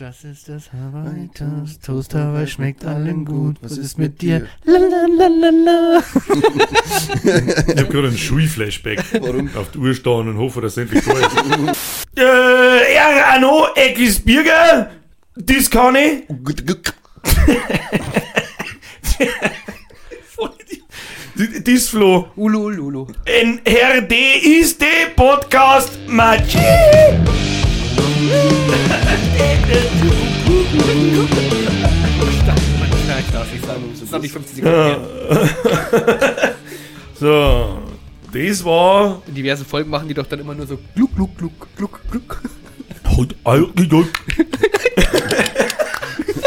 Das ist das Hawaii Toast. Toast Hawaii schmeckt allen gut. Was ist mit dir? Lalalala. Ich hab gerade einen Schulflashback. Warum? Auf die Uhr stehen und hoffe, dass es endlich da ist. äh, ja, Arno, Eckis Birger, das kann ich. Das Flo. Ulu, ulu, ulu. Ein Herr D ist der Podcast Machi. So, das war. In diversen Folgen machen die doch dann immer nur so gluck, gluck, gluck, gluck, gluck.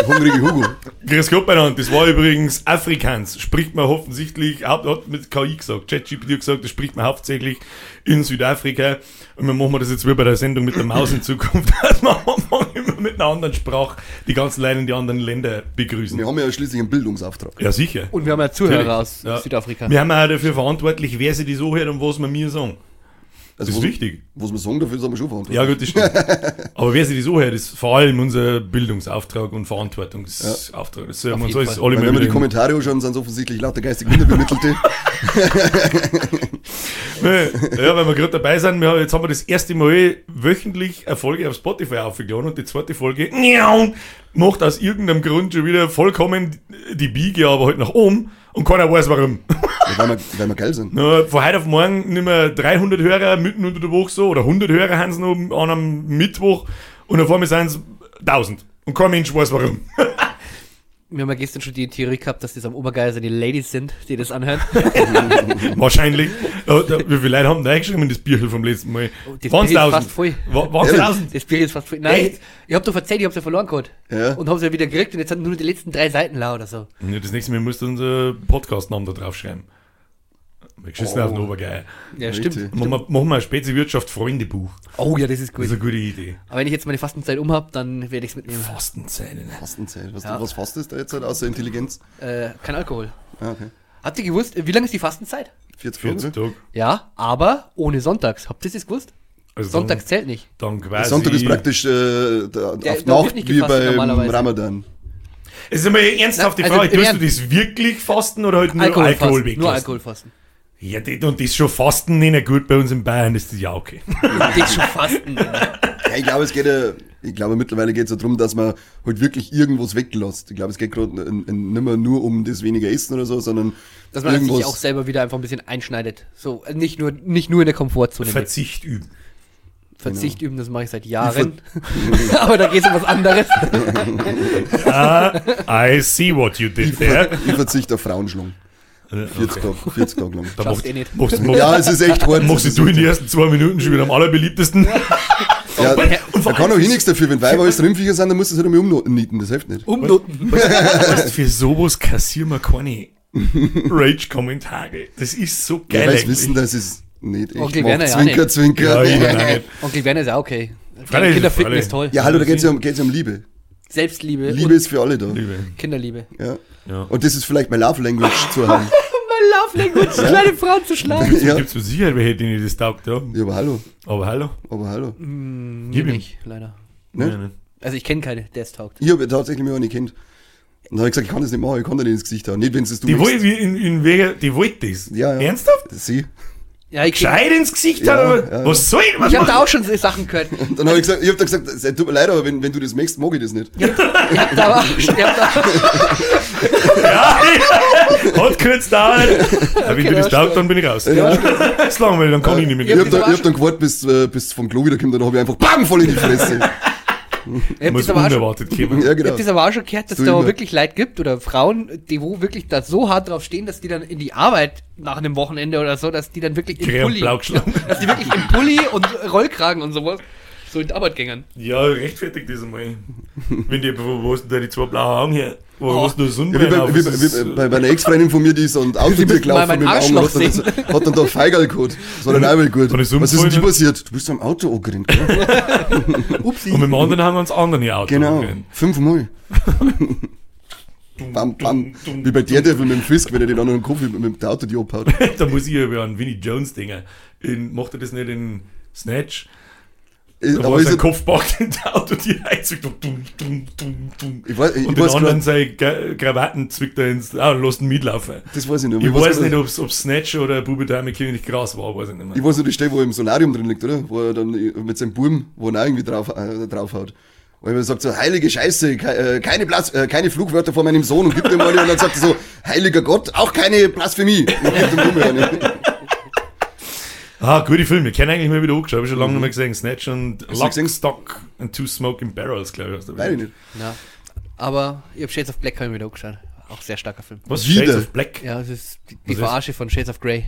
Hungrige Hugo. Grüß Gott beieinander, das war übrigens Afrikaans. Spricht man offensichtlich, haupt- hat mit KI gesagt, ChatGPT hat gesagt, das spricht man hauptsächlich in Südafrika. Und wir machen das jetzt wie bei der Sendung mit der Maus in Zukunft, dass wir am Anfang immer mit einer anderen Sprache die ganzen Leute in die anderen Länder begrüßen. Wir haben ja schließlich einen Bildungsauftrag. Ja, sicher. Und wir haben ja Zuhörer Natürlich. aus Ja. Südafrika. Wir haben auch dafür verantwortlich, wer sie die so hört und was wir mir sagen. Also Das ist wichtig. Was wir sagen, dafür sind wir schon verantwortlich. Ja, gut, das stimmt. Aber wer sie die so hört, ist vor allem unser Bildungsauftrag und Verantwortungsauftrag. Das soll Auf man so ist alle wenn wir die Kommentare anschauen, sind es offensichtlich lauter geistig Minderbemittelte. Ja, weil wir gerade dabei sind, wir, jetzt haben wir das erste Mal wöchentlich eine Folge auf Spotify aufgeladen und die zweite Folge macht aus irgendeinem Grund schon wieder vollkommen die Biege, aber halt nach oben und keiner weiß warum. Ja, weil, wir, weil wir geil sind. Na, von heute auf morgen nicht mehr 300 Hörer mitten unter der Woche so oder 100 Hörer haben sie noch an einem Mittwoch und auf einmal sind es 1000 und kein Mensch weiß warum. Wir haben ja gestern schon die Theorie gehabt, dass das am Obergeil die Ladies sind, die das anhören. Wahrscheinlich. Da, wie viele Leute haben da eingeschrieben in das Bierchen vom letzten Mal? Oh, das Waren's Bier ist 1000? fast voll. Waren es Ehrlich? 1000? Das Bier ist fast voll. Nein, Echt? ich hab doch erzählt, ich hab's ja verloren gehabt. Ja. Und hab's ja wieder gekriegt und jetzt sind nur die letzten drei Seiten lau oder so. Ja, das nächste Mal musst du unser Podcast-Namen da draufschreiben. Wir geschissen auf den Obergeier. Ja, Richtig. stimmt. Machen wir, machen wir ein Spezi-Wirtschaft-Freundebuch. Oh ja, das ist Das gut. ist eine gute Idee. Aber wenn ich jetzt meine Fastenzeit um hab, dann werde ich's mitnehmen. Fastenzeit. Ne? Fastenzeit. Was, Ja. was fastest da jetzt halt außer Intelligenz? Äh, kein Alkohol. Ah, okay. Habt ihr gewusst, wie lange ist die Fastenzeit? 40 40 Tage. Ja, aber ohne Sonntags. Habt ihr das gewusst? Also Sonntags zählt nicht. Dann, dann quasi. Sonntag ist praktisch äh, da, Ja, auf Nacht nicht wie beim. Ramadan. Es ist einmal ernsthaft die also Frage, im tust du das wirklich fasten oder halt nur Alkohol, Alkohol, weglassen? Nur Alkohol fasten. Ja, das, und das ist schon Fasten nicht gut bei uns in Bayern, das ist ja okay. Das ist schon Fasten. Ja, ich glaube, es geht ja, ich glaube, mittlerweile geht es ja darum, dass man halt wirklich irgendwas weglässt. Ich glaube, es geht gerade nicht mehr nur um das weniger Essen oder so, sondern Dass man sich auch selber wieder einfach ein bisschen einschneidet. So, nicht nur, nicht nur in der Komfortzone. Verzicht üben. Verzicht üben, das mache ich seit Jahren. aber da geht es um was anderes. Ah, I see what you did there. Ich verzichte auf Frauenschlung. 40 Tage, 40 Tage lang. Da machst, eh nicht. machst, machst, Ja, es ist echt hart. machst du in den ersten zwei Minuten schon wieder am allerbeliebtesten. Ja, da kann auch hier nichts dafür. Wenn Weiber alles Rimpfviecher sind, dann musst du es halt einmal umnieten. Das hilft nicht. Umnoten. Weißt, für sowas kassieren wir keine Rage-Kommentare. Das ist so Ja, geil. weil eigentlich. wissen, dass es nicht echt Onkel macht. Werner ja Zwinker, nicht. Zwinker. Ja, Ja. Onkel Werner ist ja okay. Kinder ist toll. hallo, da geht es ja, um, geht's ja um Liebe. Selbstliebe. Liebe ist für alle da. Liebe. Kinderliebe. Ja. Ja. Und das ist vielleicht mein Love Language zu haben. My love language, kleine Frauen zu schlagen. ja. Gibt es mit Sicherheit welche, denen das taugt, ja. ja, aber hallo. Aber hallo. Aber hallo. Mir Gib ihm. nicht, leider. Ne? Ja, ne. Also ich kenne keine, der es taugt. Ich habe tatsächlich mich auch nicht kennt. Und dann habe ich gesagt, ich kann das nicht machen, ich kann dir nicht ins Gesicht hauen. Nicht, wenn es du Die willst. wollte, in, in welcher, die wollte das. Ja, ja. Ernsthaft? Sie. Ja, ich, Gescheit ins Gesicht Ja, haben? ja. Was soll ich? Was ich habe da auch schon so Sachen gehört. Dann habe ich gesagt, ich habe da gesagt, es tut mir leid, aber wenn, wenn du das möchtest, mag ich das nicht. Ich hab da auch, ich hab da, Ja, hat kurz dauert. Aber wenn du das ja, taugt, dann bin ich raus. Ja. Das ist langweilig, dann kann ich nicht mehr. Ich habe da, hab dann gewartet, bis, äh, bis vom Klo wiederkommt, dann habe ich einfach BAM voll in die Fresse. Ich Muss auch schon, unerwartet kommen. ja, ich genau. hab das aber auch schon gehört, dass So da wirklich Leute gibt oder Frauen, die wo wirklich da so hart drauf stehen, dass die dann in die Arbeit nach einem Wochenende oder so, dass die dann wirklich im Pulli, dass die wirklich im Pulli und Rollkragen und sowas so in die Arbeit gängern. Ja, rechtfertigt das einmal. Wenn die, wo, wo du da die zwei blauen Augen her? Wo Oh. hast du Ja, wie bei, wie, wie, bei, bei einer Ex-Freundin von mir, die ist an Autotür gelaufen mit dem Augen, hat dann, das- hat dann da Feigerl gehabt. Das war dann auch mal gut. Und ist Was ist denn umgefallen? passiert? Du bist am Auto angerannt, gell? Upsi. und mit dem anderen haben wir uns anderen ihr Auto Genau. Fünfmal. bam, bam. Wie bei der Devil mit dem Fisk, wenn er den anderen Kopf mit, mit dem Auto die abhaut. da muss ich aber an Vinnie Jones denken. In, macht er das nicht in Snatch? Äh, Da war sein Kopf packt in der Auto, die Heizung, dumm, dumm, dumm, dumm, dumm. Ich weiß- ich Und den weiß anderen seine Krawatten zwickt er ins, ah, lässt ihn mitlaufen. Das weiß ich nicht. Ich Ich weiß grad- nicht, ob's Snatch oder Bube Dame König Gras war, weiß ich nicht mehr. Ich weiß nur die Stelle, wo er im Solarium drin liegt, oder? Wo er dann mit seinem Buben, wo er auch irgendwie drauf, äh, draufhaut. Wo er sagt so, heilige Scheiße, äh, keine, Blas äh, keine Flugwörter vor meinem Sohn und gibt ihm eine und dann sagt er so, heiliger Gott, auch keine Blasphemie. Und gibt eine. Ah, gute Filme. Ich kenne eigentlich mal wieder angeschaut. Hab ich schon lange nicht mehr gesehen. Snatch und Lock, gesehen? Stock and Two Smoking Barrels, glaube ich. aus der Weiß ich Welt. nicht. Ja. Aber ich habe Shades of Black hab ich mir wieder angeschaut. Auch sehr starker Film. Was? Wieder? Shades of Black? Ja, das ist die, die Was ist? Verarsche von Shades of Grey.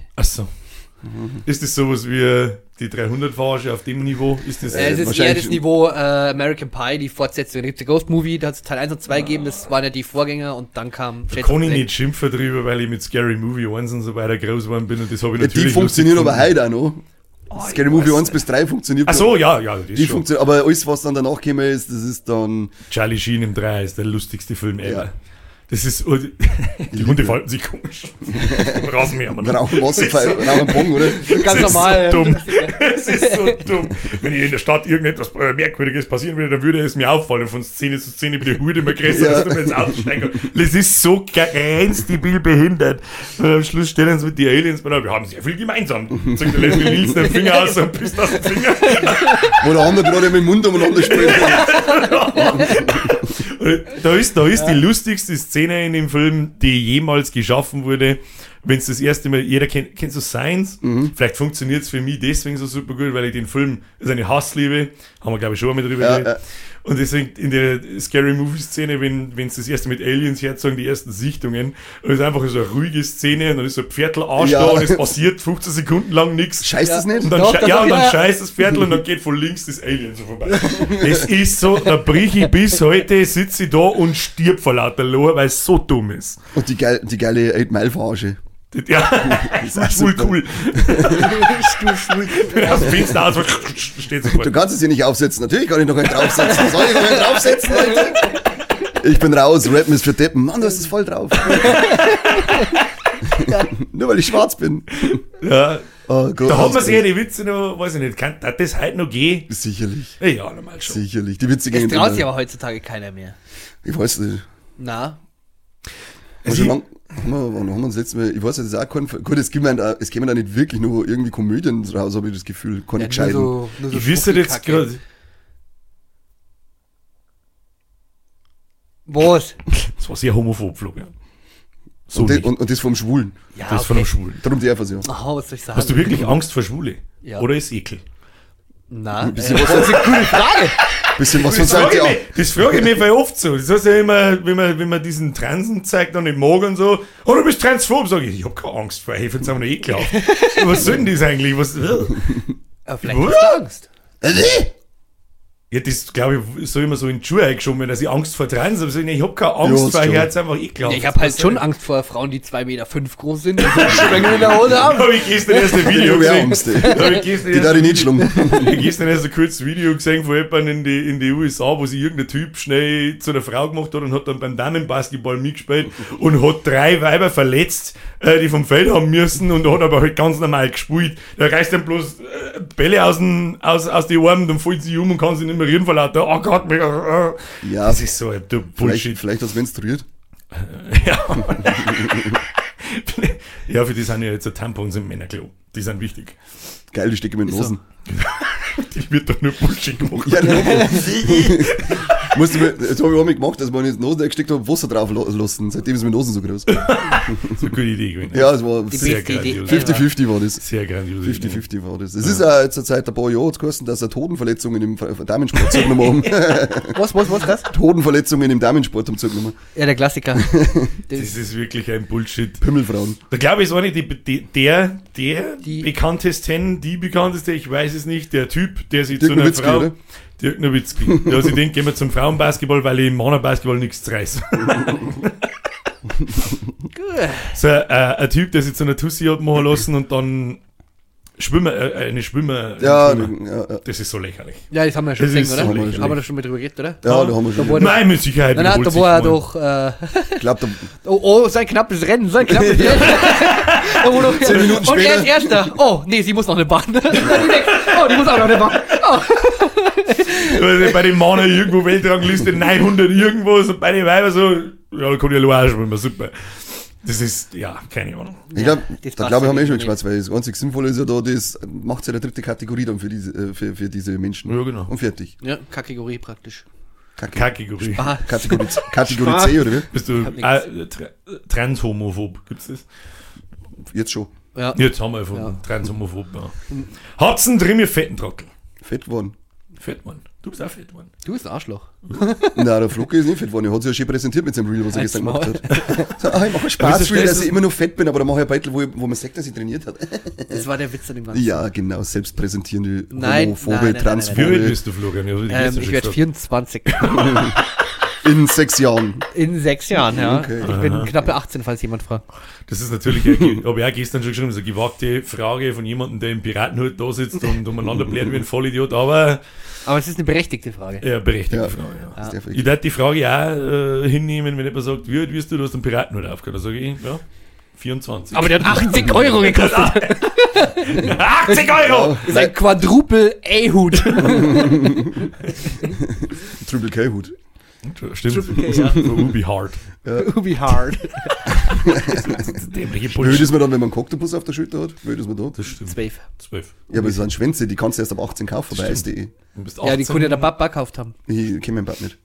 Achso. Ist das sowas wie die 300-Verarsche auf dem Niveau? Ist das. Äh, es ist eher das Niveau äh, American Pie, die Fortsetzung. Da gibt es Ghost Movie, da hat es Teil 1 und 2 gegeben, das waren ja die Vorgänger und dann kam da kann ich nicht schimpfen drüber, weil ich mit Scary Movie 1 und so weiter groß geworden bin und das habe ich Ja, natürlich. die funktionieren aber heute auch noch. Oh, Scary Movie weiß 1 bis 3 funktioniert Ach so, ja, ja, das Die funktioniert, aber alles, was dann danach gekommen ist, das ist dann. Charlie Sheen im 3 ist der lustigste Film ever. Ja. Das ist. Die Hunde verhalten sich komisch. Rasen mir aber Dann rauchen Wasserpfeil, rauchen Bong, oder? Ganz Das ist normal. so dumm. Es ist so dumm. Wenn hier in der Stadt irgendetwas äh, Merkwürdiges passieren würde, dann würde es mir auffallen. Von Szene zu Szene wird die Hut immer größer, Ja. dass du mir ins Auto steigen kannst. Das ist so grenzdebil behindert. Und am Schluss stellen sie mit die Aliens bei, wir haben sehr viel gemeinsam. Sagt der Leslie Nielsen den Finger aus und pisst aus dem Finger. Wo der andere gerade mit dem Mund umeinander. Und Da ist, da ist die lustigste Szene in dem Film, die jemals geschaffen wurde. Wenn es das erste Mal, jeder kennt, kennst du Science? Mhm. Vielleicht funktioniert es für mich deswegen so super gut, weil ich den Film, ist eine Hassliebe, haben wir glaube ich schon einmal drüber Ja, geredet. ja. Und deswegen in der Scary Movie Szene, wenn wenn es das erste mit Aliens herzogen, die ersten Sichtungen, und es ist einfach so eine ruhige Szene, und dann ist so ein Pferdl Arsch Ja. da und es passiert 15 Sekunden lang nichts. Scheißt das nicht? Und dann, Doch, ja, und dann ja- scheißt das Pferdl und dann geht von links das Alien so vorbei. Das ist so, da brich ich bis heute, sitze ich da und stirb vor lauter Lohr, weil es so dumm ist. Und die, geil, die geile 8-Mile-Verarsche. Das- Ja, das ist voll super. cool. Das Fenster aus, steht Du kannst es hier nicht aufsetzen. Natürlich kann ich noch einen draufsetzen. Soll ich noch einen draufsetzen, Leute? Ich bin raus, Rappen ist für Deppen. Mann, du hast es voll drauf. Nur weil ich schwarz bin. Ja, Oh Gott. da hat man sich ja die Witze noch, weiß ich nicht, kann das heute noch gehen? Sicherlich. Ja, normal schon. Sicherlich. Die Witze Das gehen traut sich aber heutzutage keiner mehr. Ich weiß nicht. Na, Also wir, wann haben wir uns letztes Mal, ich weiß ist auch kein, gut, es gibt da, es kämen da nicht wirklich nur irgendwie Komödien raus, habe ich das Gefühl, keine ja, nur gescheiten. so, nur so Ich wüsste jetzt gerade, Was? das war sehr homophob, Florian. So und, das, und, und das vom Schwulen. Ja, das von einem Schwulen. Darum die so. Oh, was soll ich sagen? Hast du wirklich Angst vor Schwule? Ja. Oder ist Ekel? Na, äh, bisschen das was ist eine coole Frage. Bisschen was Das frage mich, das frage ich mich voll oft so. Das heißt ja immer, wenn man, wenn man diesen Transen zeigt, dann im Morgen und so, oh, du bist transphob, sage ich, ich hab keine Angst vor, hey, find's einfach nur ekelhaft. was soll denn das eigentlich? Was, Aber vielleicht Was? Angst. Ja, das glaube ich, so immer so in die Schuhe eingeschoben, dass ich Angst vor Trans habe. Ich, ich hab keine Angst vor, ich jetzt einfach ekelhaft. Ja, ich habe halt schon Angst vor Frauen, die 2,5 Meter fünf groß sind und in der Hose haben. Habe ich gestern erst ein Video auch gesehen. Angst. Hab ich gestern Die darf ich nicht schlungen. Ich gestern erst ein kurzes Video gesehen von jemandem in die, in die USA, wo sich irgendein Typ schnell zu einer Frau gemacht hat und hat dann beim Damenbasketball mitgespielt und hat drei Weiber verletzt, äh, die vom Feld haben müssen und hat aber halt ganz normal gespielt. Da reißt dann bloß äh, Bälle aus, den, aus, aus die Armen, dann fällt sie um und kann sich nicht mehr rühren vor lauter, oh Gott, mir, äh. Ja, Das ist so ein vielleicht, Bullshit. vielleicht hast du menstruiert. Ja. ja, für die sind ja jetzt Tampons im Männerklo. Die sind wichtig. Geil, die stecken in den Ist so. Die wird doch nur Bullshit gemacht. Ja, ne. Musst du mir, das habe ich auch mal gemacht, dass man in die Nose gesteckt habe, Wasser drauf lassen. Seitdem ist meine Nose so groß. Das ist eine gute Idee gewesen. Ja, es war Sehr beste Idee. grandios. ever. 50-50 war das. Sehr grandios. 50-50 war das. Es ist auch jetzt seit ein paar Jahren geheißen, dass er Totenverletzungen im Damensport zugenommen haben. Was, was, was, das? Totenverletzungen im Damensport haben zugenommen. Ja, der Klassiker. Das ist wirklich ein Bullshit. Pimmelfrauen. Da glaube ich, ist auch nicht die, die, der, der Die- bekanntesten, die bekannteste, ich weiß es nicht, der Typ, der sich Dirk zu einer Nowitzki, Frau. oder? Dirk Nowitzki. Der sich denkt, gehen wir zum Frauenbasketball, weil ich im Männerbasketball nichts. Gut. So, äh, ein Typ, der sich zu einer Tussi hat machen lassen und dann Schwimmer, äh, eine Schwimmer. Ja, Schwimmer. ja, ja. Das ist so lächerlich. Ja, das haben wir schon Das gesehen, oder? so haben lächerlich. wir da schon mal drüber geredet, oder? Ja, da haben wir Da schon. wurde- Nein, mit Sicherheit. Nein, da war er doch, äh, Ich glaube, da, oh, oh, sein knappes Rennen, sein knappes Rennen. Da wurde doch- Zehn Minuten Und er später. ist Erster. Oh, nee, sie muss noch eine Bahn. Oh, die muss auch noch eine Bahn. Oh. Bei den Männern irgendwo Weltrangliste 900 irgendwas und bei den Weibern so, ja, da kann ich allein schwimmen, super. Das ist, ja, keine Ahnung. ich glaube, das da glaube ich, haben wir eh nicht. schon geschwatzt, weil das einzig Sinnvolle ist ja da, das macht ja eine dritte Kategorie dann für diese, äh, für, für diese Menschen. Ja, genau. Und fertig. Ja, Kategorie praktisch. Kategorie. Kategorie, Kategorie C, oder wie? Bist du äh, tra transhomophob? Gibt's das? Jetzt schon. ja. Jetzt haben wir von Ja. transhomophob. Ja. Hat's einen drin, ihr fetten Trottel? Fett geworden. Fett, Mann. Du bist auch fett, Mann. Du bist ein Arschloch. Nein, der Flocke ist nicht fett geworden. Er hat sich ja schön präsentiert mit seinem Reel, was er gestern gemacht hat. So, ah, ich mache Spaß, Reel, dass das- ich immer noch fett bin, aber dann mache ich ein Beitel, wo, ich- wo man sagt, dass ich trainiert hat. Das war der Witz an dem Ganzen. Ja, genau, selbstpräsentierende, Nein, homophobe, nein, nein, nein, Wie alt transphobe bist du, Florian? Ähm, ich werde gesagt. 24. in sechs Jahren. In sechs Jahren, ja. Okay. Ich bin knappe 18, falls jemand fragt. Das ist natürlich, habe ich auch gestern schon geschrieben, so eine gewagte Frage von jemandem, der im Piratenhut da sitzt und umeinander blärt wie ein Vollidiot, aber Aber es ist eine berechtigte Frage. ja, berechtigte Ja. Frage. Ja. Darf Ich werde die Frage auch äh, hinnehmen, wenn jemand sagt, wie alt wirst du, du hast einen Piratenhut aufgehört. Da sage ich, ja, 24. Aber der hat 80 Euro gekostet. 80 Euro! Das ist ein Quadruple A-Hut. Triple K-Hut. Stimmt, K, ja. Ruby Hard. Ruby Hard. Dämliche Blöd ist man dann, wenn man einen Koktopus auf der Schulter hat. Blöd ist man da. Das stimmt. 12. 12. Ja, aber es sind Schwänze, die kannst du erst ab 18 kaufen bei SDE. Ja, die 18. Kunde der Papa gekauft haben. Ich kenne meinen Bad nicht.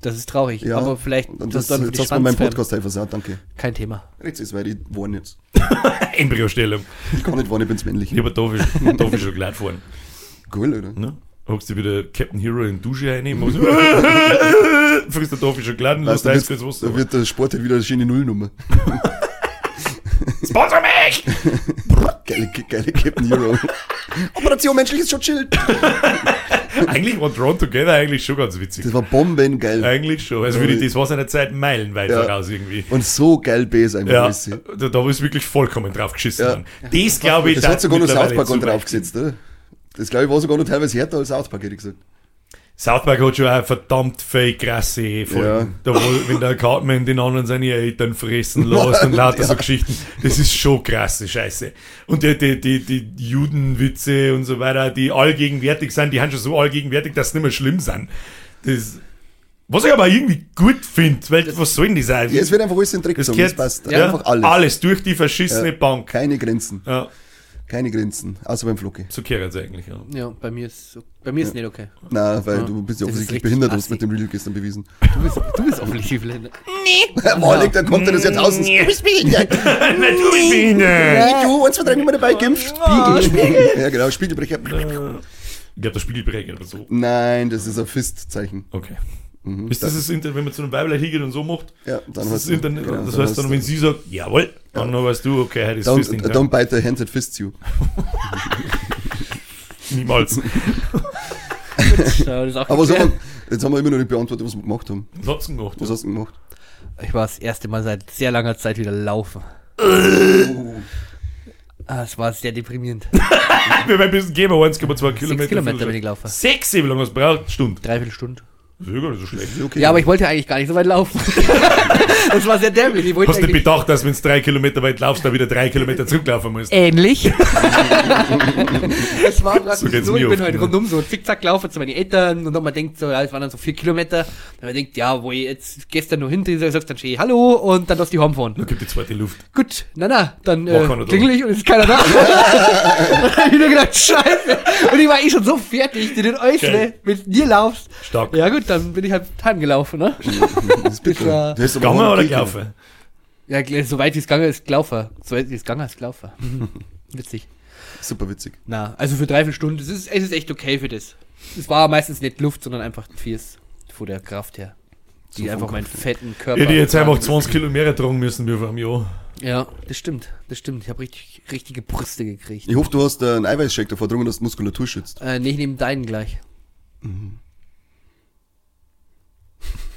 Das ist traurig. Ja, aber vielleicht Und das das, jetzt die hast du meinen. Podcast helfen versagt, danke. Kein Thema. Jetzt ist, weil ich warn jetzt. Embryostellung. Ich kann nicht warnen, ich bin's männlich. Ich habe Tafel schon glatt fahren. Cool, oder? Ne? Hockst du wieder Captain Hero in die Dusche rein, muss frisst der Tafel schon Weißt lässt Eis wird, Wasser. da wird der Sport halt wieder eine schöne Nullnummer. Sponsor mich! Geile, geile Captain Hero. Operation menschliches Schutzschild. eigentlich war Drawn Together eigentlich schon ganz witzig. Das war bombengeil. Eigentlich schon. Also für die, das war seine Zeit meilenweit Ja. voraus irgendwie. Und so geil Bass einfach. Ja, da, da ist wirklich vollkommen drauf geschissen. Ja. Das glaube ich, Das hat sogar noch South Park weit draufgesetzt, oder? Das glaube ich war sogar noch teilweise härter als South Park, hätte ich gesagt. South Park hat schon auch verdammt fake krasse Folgen. Da wo, wenn der Cartman den anderen seine Eltern fressen lässt und lauter so Geschichten. Das ist schon krasse Scheiße. Und die, die, die, die Judenwitze und so weiter, die allgegenwärtig sind, die haben schon so allgegenwärtig, dass sie nicht mehr schlimm sind. Das, was ich aber irgendwie gut finde, weil was soll denn das sein? Ja, es wird einfach alles in den Dreck das gezogen, das gehört, passt. ja, Einfach alles. alles durch die verschissene Bank. Keine Grenzen. Ja, Keine Grenzen. Außer beim Flocki. so gehört es eigentlich. Ja. Ja, bei mir ist bei mir ist nicht okay. Nein, weil Ja. du bist ja Das offensichtlich behindert, hast mit dem Reel gestern bewiesen. Du bist, du bist offensichtlich blind. Malik, der kommt des Jahrtausends. Du bist behindert. Natürlich bin ich. Wie du, uns wird nicht mehr dabei geimpft. Spiegel. Spiegel. Ja, genau, Spiegelbrecher. Ich glaube, der Spiegelbrecher oder so. Nein, das ist ein Fist-Zeichen. Okay. Ist das das Internet, wenn man zu einem Weiblein hingeht und so macht? Ja, dann Das, hast ist du- Internet, genau, das dann heißt hast dann, du- wenn sie sagt, jawohl, dann weißt du, okay, heute ist Don't, Fisting. Ja. don't bite the hand that fists you. Niemals. Ja, das ist auch Aber so, jetzt haben wir immer noch nicht beantwortet, was wir gemacht haben. Was hat's denn gemacht? Was hast du gemacht? Ich war das erste Mal seit sehr langer Zeit wieder laufen. Ah, Es war sehr deprimierend. Wir haben ein bisschen geben, 1,2 Kilometer. Sechs Kilometer bin ich gelaufen. Sechs, wie lange hast du braucht? Stunde. Dreiviertel Stunde. Das ist ja gar nicht so schlecht. Okay. Ja, aber ich wollte eigentlich gar nicht so weit laufen. das war sehr dämlich. Ich Hast du bedacht, dass wenn du drei Kilometer weit laufst, da wieder drei Kilometer zurücklaufen musst? ähnlich. es war gerade So so, ich bin oft, halt ne? rundum so zickzack gelaufen zu meinen Eltern und dann man denkt so, ja, es waren dann so vier Kilometer. Dann man denkt, ja, wo ich jetzt gestern nur hinter sagst, dann stehe ich Hallo und dann lass die heimfahren. Da gibt die zweite Luft. Gut, na na, dann äh, klingel ich und es ist keiner da. dann hab ich mir gedacht, scheiße. Und ich war eh schon so fertig, die den Äußere Geil. mit dir laufst. Stark. Ja gut, dann bin ich halt heimgelaufen, ne? das ist war- aber Gamma auch oder gelaufen? Ja, gl- so weit wie es gegangen ist, gelaufen. So weit wie es gegangen ist, gelaufen. Witzig. Super witzig. Na, also für drei, vier Stunden, es ist, es ist echt okay für das. Es war meistens nicht Luft, sondern einfach Fies von der Kraft her. Die So einfach meinen fetten Körper. Ja, die jetzt einfach 20 Kilo mehr tragen müssen wie vor einem Jahr. Ja, das stimmt, das stimmt. Ich habe richtig, richtige Brüste gekriegt. Ich hoffe, du hast äh, einen Eiweißshake davor drungen, dass Muskulatur schützt. Äh, nee, ich nehme deinen gleich.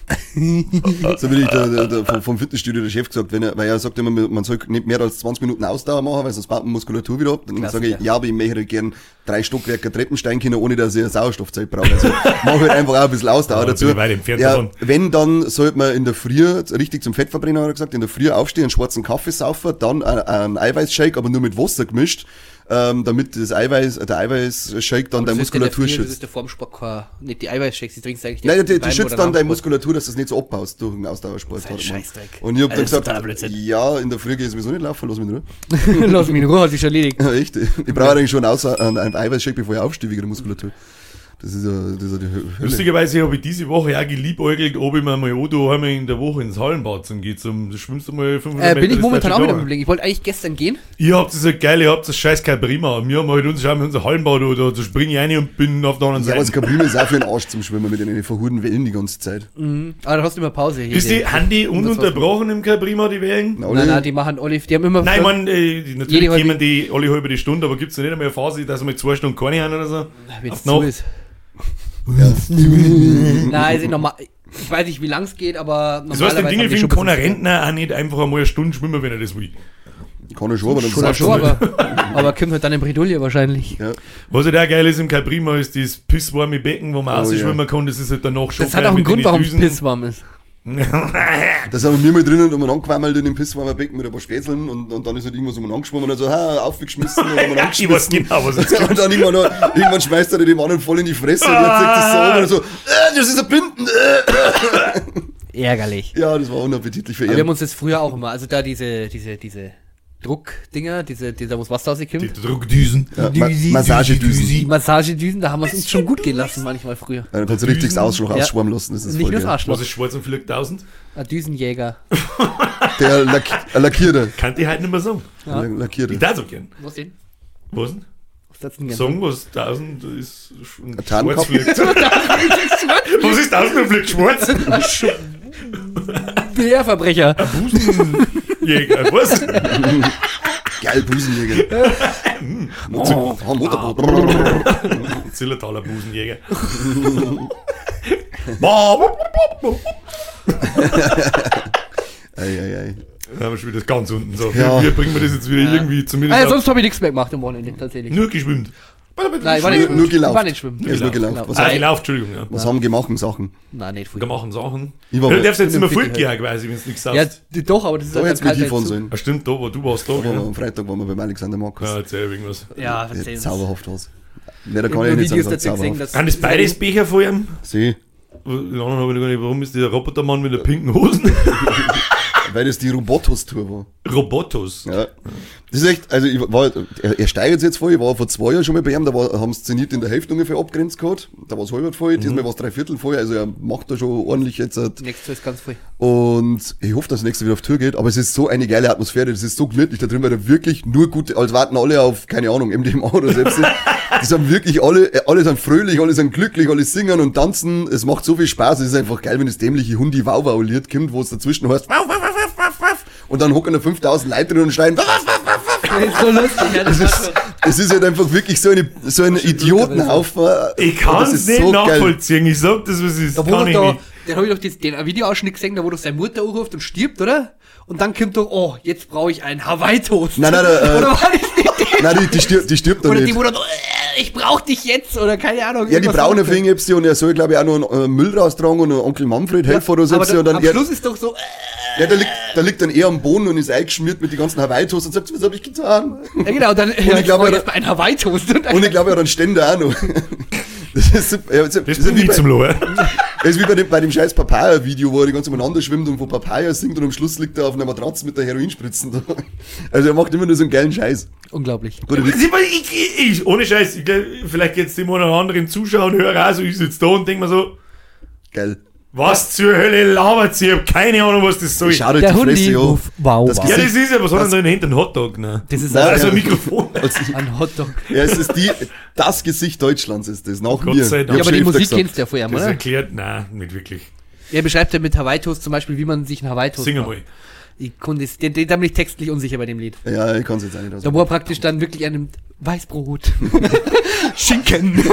So wie ich der, der, der, vom, vom Fitnessstudio der Chef gesagt, wenn er, weil er sagt immer, man soll nicht mehr als 20 Minuten Ausdauer machen, weil sonst baut man Muskulatur wieder ab. Dann Klassiker. sage ich, ja, aber ich möchte gern drei Stockwerke Treppenstein können, ohne dass ich eine Sauerstoffzeit brauche. Also mach halt einfach auch ein bisschen Ausdauer Ja, dazu. bin Ja, wenn, dann sollte man in der Früh, richtig zum Fettverbrennen hat er gesagt, in der Früh aufstehen, einen schwarzen Kaffee saufen, dann ein- einen Eiweißshake, aber nur mit Wasser gemischt, ähm, damit das Eiweiß, der Eiweißshake dann deine ja der Muskulatur Frühe, Das schützt. ist der Formsport, kein- nicht die Eiweißshakes, die trinkst du eigentlich Nein, die, die schützt dann deine. Muskulatur, dass du das nicht so abbaust durch den Ausdauersport. Das ist. Scheißdreck. Und ich hab dann gesagt, totaler Blödsinn. ja, in der Früh gehe ich sowieso nicht laufen, lass mich in Ruhe. Lass mich in Ruhe, hat sich schon erledigt. Ja, echt. Ich brauche eigentlich schon einen, einen, einen Eiweißshake, bevor ich aufstehe wegen der Muskulatur. Das ist ja, das ist ja die Hö- Hölle. Lustigerweise habe ich diese Woche auch geliebäugelt, ob ich mir mal Odo einmal in der Woche ins Hallenbad zum geht. Zum, schwimmst du mal 500 Äh, bin Meter, ich das momentan auch wieder Blick. Ich wollte eigentlich gestern gehen. Ihr habt das so geil, ihr habt das scheiß kein Prima. Wir haben halt uns schauen wir unser Hallenbad oder da springe ich rein und bin auf der anderen Ja, aber das Seite. Kabine ist auch für den Arsch zum Schwimmen mit den verhurten Wellen die ganze Zeit. Aber da hast du immer Pause hier. Ist die, haben die ununterbrochen im Prima die Wellen? Nein, alle- nein, die machen Olive, die haben immer. Nein, man, äh, natürlich kommen die alle halbe die Stunde, aber gibt es nicht einmal eine Phase, dass wir zwei Stunden keine haben oder so? wenn Auf es zu ist. Nein, ist normal. Ich weiß nicht, wie lang es geht, aber normalerweise haben die Dingelfilm schon kann ein Rentner auch nicht einfach einmal eine Stunde schwimmen, wenn er das will. Kann er schon, aber dann schon, nicht. aber, kommt halt dann in Bredouille wahrscheinlich. Ja. Was halt auch geil ist im Prima ist das pisswarme Becken, wo man Oh, so ja. schwimmen kann, das ist halt danach schon Das hat auch einen Grund, den warum es pisswarm ist. Da sind wir mal drinnen und haben angequammelt in dem Pisswarmer Becken mit ein paar Spätzeln und, und dann ist halt irgendwas um angeschwommen und dann so, ha, aufgeschmissen und dann Ich weiß genau, was jetzt Und dann irgendwann, noch, irgendwann schmeißt er dem anderen voll in die Fresse und dann sagt das so an und so, äh, das ist ein Binden. Äh. Ärgerlich. Ja, das war unappetitlich für Aber wir haben ihn. uns das früher auch immer, also da diese, diese, diese Druckdinger, diese, diese, wo das Wasser Die rauskommt. Druckdüsen. Ja, Ma Massagedüsen. Die Massagedüsen, da haben wir es uns schon gut gehen lassen manchmal früher. Ja, dann kannst du richtig das Ausschlag Ja. ausschwammen lassen. Das ist Nicht voll nur das. Arschloch. Was ist schwarz und vielleicht 1000? Ein Düsenjäger. Der Lack ein Lackierter. Kann die halt nicht mehr sagen. Ja. Ein Lackierter. Ich da so gern. Was denn? Was denn? Was denn Sagen, was 1000 ist ein Ein Tarnkopf. Schwarzfleck. Was ist 1000 und vielleicht schwarz? Bärverbrecher. Busenjäger. Was? Geil, Busenjäger. oh. Zillertaler Busenjäger. Ei, ei, ei. Da haben wir schon wieder ganz unten. So, Ja. wie, wie bringen wir das jetzt wieder irgendwie zumindest ja, auf- sonst habe ich nichts mehr gemacht am Wochenende, tatsächlich. nur geschwimmt. Nein, war nicht Nur- schwimmen. nur gelaufen. War nicht schwimmen. Er ist nur gelaufen. Was Ah, haben- gelaufen, Entschuldigung. Ja. Was haben gemacht Sachen? Nein, nicht. Wir machen Sachen. Ich war du darfst jetzt immer vernünftig fortgehen, quasi, wenn du nichts Ja, sagst. d- doch, aber das ist Da halt du mit kalt hinfahren sollen. Ah, stimmt, da, wo du warst da. Aber Gell? am Freitag waren wir beim Alexander Markus. Ja, erzähl irgendwas. Ja, Ja, Sie. zauberhaft was. Mehr da Ich kann ich nur nicht sagen, zauberhaft. Kann das beides Becher vor ihm? Habe ich gar nicht, warum ist dieser Robotermann mit der pinken Hosen? weil das die Robotos-Tour war. Robotos. Ja. Das ist echt, also ich war, er, er steigert jetzt voll, ich war vor zwei Jahren schon mal bei ihm, da war, haben sie Zenit in der Hälfte ungefähr abgrenzt gehabt, da war es halb voll, diesmal war es drei Viertel voll, also er macht da schon ordentlich jetzt halt. Nächstes ist ganz voll. Und ich hoffe, dass er nächste wieder auf Tour geht, aber es ist so eine geile Atmosphäre, das ist so gemütlich da drin, weil da wirklich nur gute, als warten alle auf, keine Ahnung, MDMA oder selbst. die sind wirklich alle, alle sind fröhlich, alle sind glücklich, alle singen und tanzen, es macht so viel Spaß, es ist einfach geil, wenn das dämliche Hundi Wow Wow Lied kommt, wo es dazwischen heißt, wow, wow, wow, und dann hocken da 5000 Leute drin und schreien. Das ist so lustig, ja, das Das ist, es ist halt einfach wirklich so eine, so ein Idiotenhaufen. Ich kann es nicht so geil. nachvollziehen. Ich sag das, was es ist. Da Kann doch ich da, nicht. den habe ich doch das, den Videoausschnitt gesehen, da wo doch seine Mutter anruft und stirbt, oder? Und dann kommt doch, oh, jetzt brauche ich einen Hawaii-Toast. Nein, nein, nein, äh, Oder war das nicht? Nein, die, die stirbt, die stirbt doch Oder die, nicht. wo dann, äh, ich brauch dich jetzt, oder keine Ahnung. Ja, die braune anderes. Fingepsi und er soll, glaube ich, auch noch einen äh, Müll raustragen und Onkel Manfred helfen oder so. Aber und dann, am er, Schluss ist doch so, äh, ja, der liegt, der liegt dann eher am Boden und ist eingeschmiert mit den ganzen Hawaii-Toast und sagt, was hab ich getan? ja genau, dann, ja, ich glaube, brauch er- jetzt mal einen Hawaii-Toast. Und Und ich glaube, er hat einen Ständer auch noch. Das ist. Ja, das Das ist bin wie bei, zum Lohr. das ist wie bei dem, bei dem scheiß Papaya-Video, wo er die ganze umeinander schwimmt und wo Papaya singt und am Schluss liegt er auf einer Matratze mit der Heroinspritzen da. Also er macht immer nur so einen geilen Scheiß. Unglaublich. Gute ich, ich, ich, ohne Scheiß, ich, vielleicht jetzt dem einen oder anderen Zuschauer und Hörer auch so, ich sitze da und denke mir so, Geil. Was zur Hölle labert sie? Ich hab keine Ahnung, was das soll. Schau dir Der die Fresse Hundi, an. wow, Das wow. Ja, das ist ja, was hat er drin hinter einem Hotdog? Ne? Das ist Nein, Also ein Mikrofon. ein Hotdog. Ja, es ist die, das Gesicht Deutschlands ist das, nach Gott mir. sei Ich Dank. Ja, aber die Musik gesagt. kennst du ja vorher, Das oder? erklärt, nein, nicht wirklich. Er beschreibt ja mit Hawaii-Toast zum Beispiel, wie man sich einen Hawaii-Toast Sing macht. einmal. Ich konnte es, den, den, da bin ich textlich unsicher bei dem Lied. Ja, ich kann es jetzt auch nicht Da wo er praktisch dann wirklich einem Weißbrot, Schinken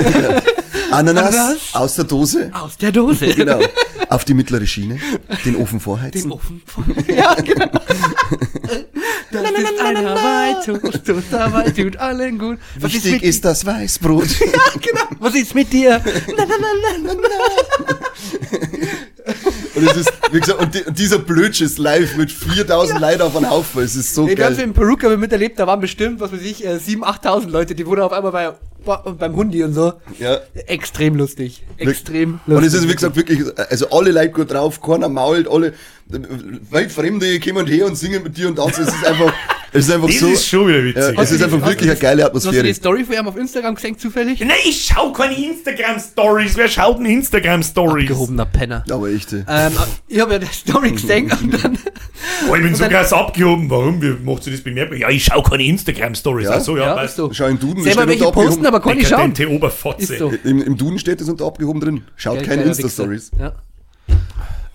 Ananas, Ananas. aus der Dose. Aus der Dose. Genau. Auf die mittlere Schiene. Den Ofen vorheizen. Den Ofen. ja, genau. Das ist ein Hawaii-Toast, Toast Hawaii tut allen gut. Was ist Wichtig mit ist das Weißbrot. Ja, genau. Was ist mit dir? Na, na, na, na, na, na. Und, es ist, wie gesagt, und, die, und dieser Blödschiss live mit 4000 Leuten auf einen Haufen. Es ist so Ich hab's geil. in Peruka miterlebt, da waren bestimmt, was weiß ich, äh, 7.000, 8.000 Leute, die wurden auf einmal bei, beim Hundi und so. Ja. Extrem lustig. Extrem lustig. Und es ist, wie gesagt, wirklich, also alle Leute gut drauf, keiner mault, alle äh, Weltfremde kommen her und singen mit dir und tanzen. Es ist einfach, es ist einfach Das so. ist schon wieder ja, witzig. es ist einfach wirklich eine geile Hast du die Atmosphäre. Story von ihm auf Instagram gesehen, zufällig? Nein, ich schau keine Instagram-Stories. Wer schaut denn Instagram-Stories? Gehobener Penner. Aber echte. Ähm, ich habe ja die Story gesehen und dann, Oh, ich bin so krass abgehoben. Warum? Wie macht sie das bemerkbar? Ja, ich schau keine Instagram-Stories. Ja? Ach so, ja, ja, weißt du. Schau in Duden, Selber steht welche unter posten, aber kann ich schauen. Dekadente Oberfotze. Ist so. Im, Im Duden steht es unter abgehoben drin. Schaut Geil, keine Insta-Stories. Ja.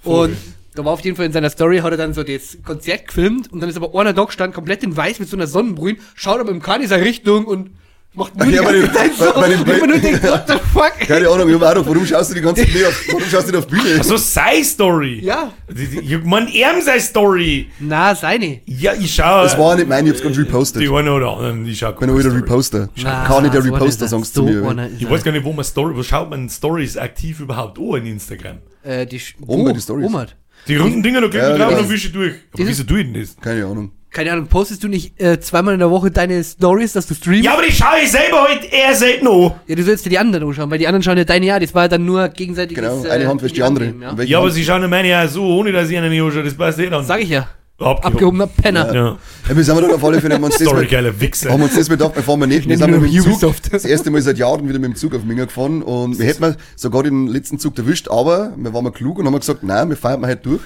Und da war auf jeden Fall in seiner Story, hat er dann so das Konzert gefilmt und dann ist aber einer da gestanden, komplett in weiß mit so einer Sonnenbrühe, schaut aber im Kahn dieser Richtung und macht nur Ja, die bei ganze den- Zeit so. bei- bei und man nur denkt, what the fuck? Keine Ahnung, ich hab auch noch, warum schaust du die ganze Zeit auf, warum schaust du nicht auf die Bühne? Ach so, sei Story. Ja. Die, die, ich mein, er sei Story. Na, seine. Ja, ich schau. Das war nicht meine, ich hab's gerade repostet. die eine oder andere. Ich schau Ich bin auch wieder. Reposter. Na, Kann nicht der Reposter, er. sagst du So mir. Ich weiß gar nicht, wo man Story, wo schaut man Stories aktiv überhaupt an in Instagram? Äh, die Oben bei den Stories. Omat. Die runden Dinger, da klicken Ja, wir drauf und dann wische ich durch. Aber wieso tue ich denn das? Keine Ahnung. Keine Ahnung, postest du nicht äh, zweimal in der Woche deine Stories, dass du streamst? Ja, aber die schaue ich selber heute eher selten an. Ja, du sollst dir die anderen anschauen, weil die anderen schauen ja deine ja, das war ja dann nur gegenseitig. Genau, eine Hand wäscht die andere. Ja. Und welche Ja, aber Hand- sie schauen meine ja so, ohne dass ich einen nicht anschaue. Das passt eh dann. Sag ich ja. Abgehoben. Abgehobener Penner. Ja. Ja, wir sind dann auf alle Fälle, haben wir uns das Story, mal, geiler Wichser. haben wir uns das mal gedacht, wir fahren wir nicht. Wir sind wir mit dem Zug, das erste Mal seit Jahren wieder mit dem Zug auf Minger gefahren und wir hätten sogar den letzten Zug erwischt, aber wir waren mal klug und haben gesagt, nein, wir fahren mal heute durch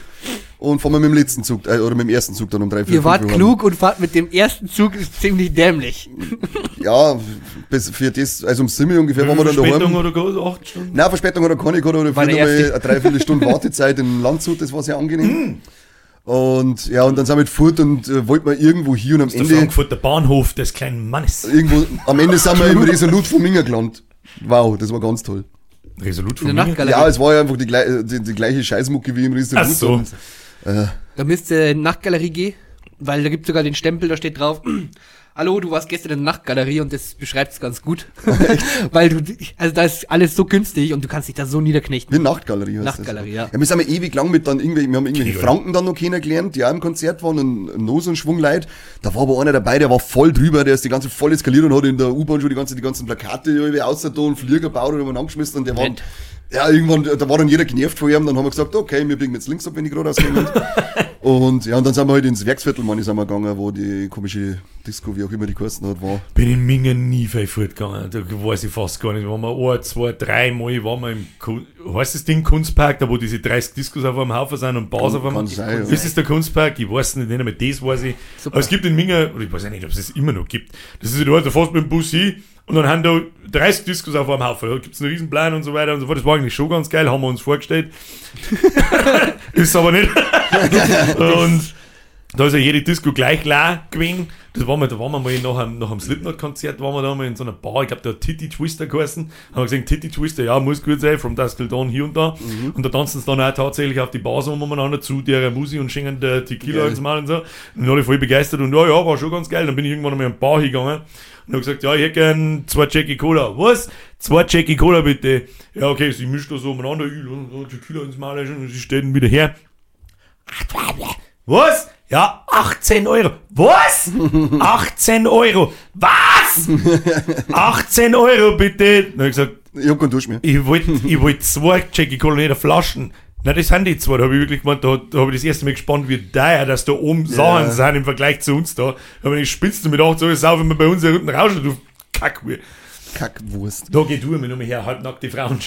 und fahren wir mit dem letzten Zug, äh, oder mit dem ersten Zug dann um drei, vier, Ihr wart klug und fahrt mit dem ersten Zug ist ziemlich dämlich. Ja, bis für das, also um Simmel ungefähr waren wir dann Verspätung daheim. oder go, acht Stunden? Nein, Verspätung hat er keine gehabt, oder War für der nochmal erste. eine Dreiviertelstunde Wartezeit in Landshut, das war sehr angenehm. Und ja, und dann sind wir fort und äh, wollten wir irgendwo hier und am Der Ende, Frankfurter Bahnhof des kleinen Mannes. irgendwo, am Ende sind wir im Resolut von Minger gelandet. Wow, das war ganz toll. Resolut von der. Nachtgalerie. Ja, es war ja einfach die, die, die gleiche Scheißmucke wie im Resolut. Ach so. Und, äh, Da müsst ihr in die Nachtgalerie gehen, weil da gibt sogar den Stempel, da steht drauf, Hallo, du warst gestern in der Nachtgalerie und das beschreibt es ganz gut. weil du, also da ist alles so günstig und du kannst dich da so niederknechten. wie Nachtgalerie heißt Nachtgalerie, ja. das. ja. Wir sind ewig lang mit dann irgendwie, wir haben irgendwelche Okay, Franken dann noch kennengelernt, die auch im Konzert waren und noch so ein Schwung Leid. Da war aber einer dabei, der war voll drüber, der ist die ganze voll eskaliert und hat in der U-Bahn schon die, ganze, die ganzen Plakate irgendwie außer da und Flieger gebaut und angeschmissen und der war, ja, irgendwann, da war dann jeder genervt von ihm, dann haben wir gesagt, okay, wir biegen jetzt links ab, wenn die gerade ausgehen. und ja, und dann sind wir halt ins Werksviertel, meine ich, sind wir gegangen, wo die komische Disco, wie auch immer die Kosten hat, war. Bin in Mingen nie viel fortgegangen. Da weiß ich fast gar nicht. Waren wir ein, zwei, drei Mal waren wir im, heißt das Ding Kunstpark, da wo diese 30 Discos auf einem Haufen sind und Bars auf einem kann sein, ja. Ist das der Kunstpark? Ich weiß nicht, nicht mehr, das weiß ich. Super. Aber es gibt in Mingen, oder ich weiß ja nicht, ob es das immer noch gibt. Das ist, da da fährst mit dem Bus hin und dann haben da 30 Discos auf einem Haufen. Da gibt's einen riesen Plan und so weiter und so fort. Das war eigentlich schon ganz geil, haben wir uns vorgestellt. ist aber nicht. und da ist ja jede Disco gleich klar gewesen. Das waren wir, da waren wir mal nach einem, nach einem Slipknot-Konzert, waren wir da mal in so einer Bar, ich glaube, der hat Titty Twister geheißen. Haben wir gesehen, Titty Twister, ja, muss gut sein, from dusk till dawn, hier und da. Und da tanzen sie dann auch tatsächlich auf die Bars umeinander zu, der Musik und schenken der Tequila und so mal und so. Und ich voll begeistert und ja, ja, war schon ganz geil. Dann bin ich irgendwann einmal in eine Bar hingegangen und habe gesagt, ja, ich hätte gern zwei Jackie Cola. Was? Zwei Jackie Cola bitte. Ja, okay, sie mischt da so umeinander, ich, so Tequila ins Maul und sie steht dann wieder her. Was? Ja, 18 Euro. Was? 18 Euro. Was? 18 Euro bitte. Dann hab ich gesagt, Ich hab keinen Dusch mehr. ich wollte ich wollt zwei Jackie Cola nicht Flaschen. Na, das sind die zwei. Da habe ich wirklich gemeint, da, da habe ich das erste Mal gespannt, wie teuer, dass da oben Sachen sind im Vergleich zu uns da. Da habe ich spitzt mir gedacht, so, sau, wenn wir bei uns hier unten rauschen, du Kackwur. Kackwurst. Da geh du mir noch mal her, halbnackte Frauen.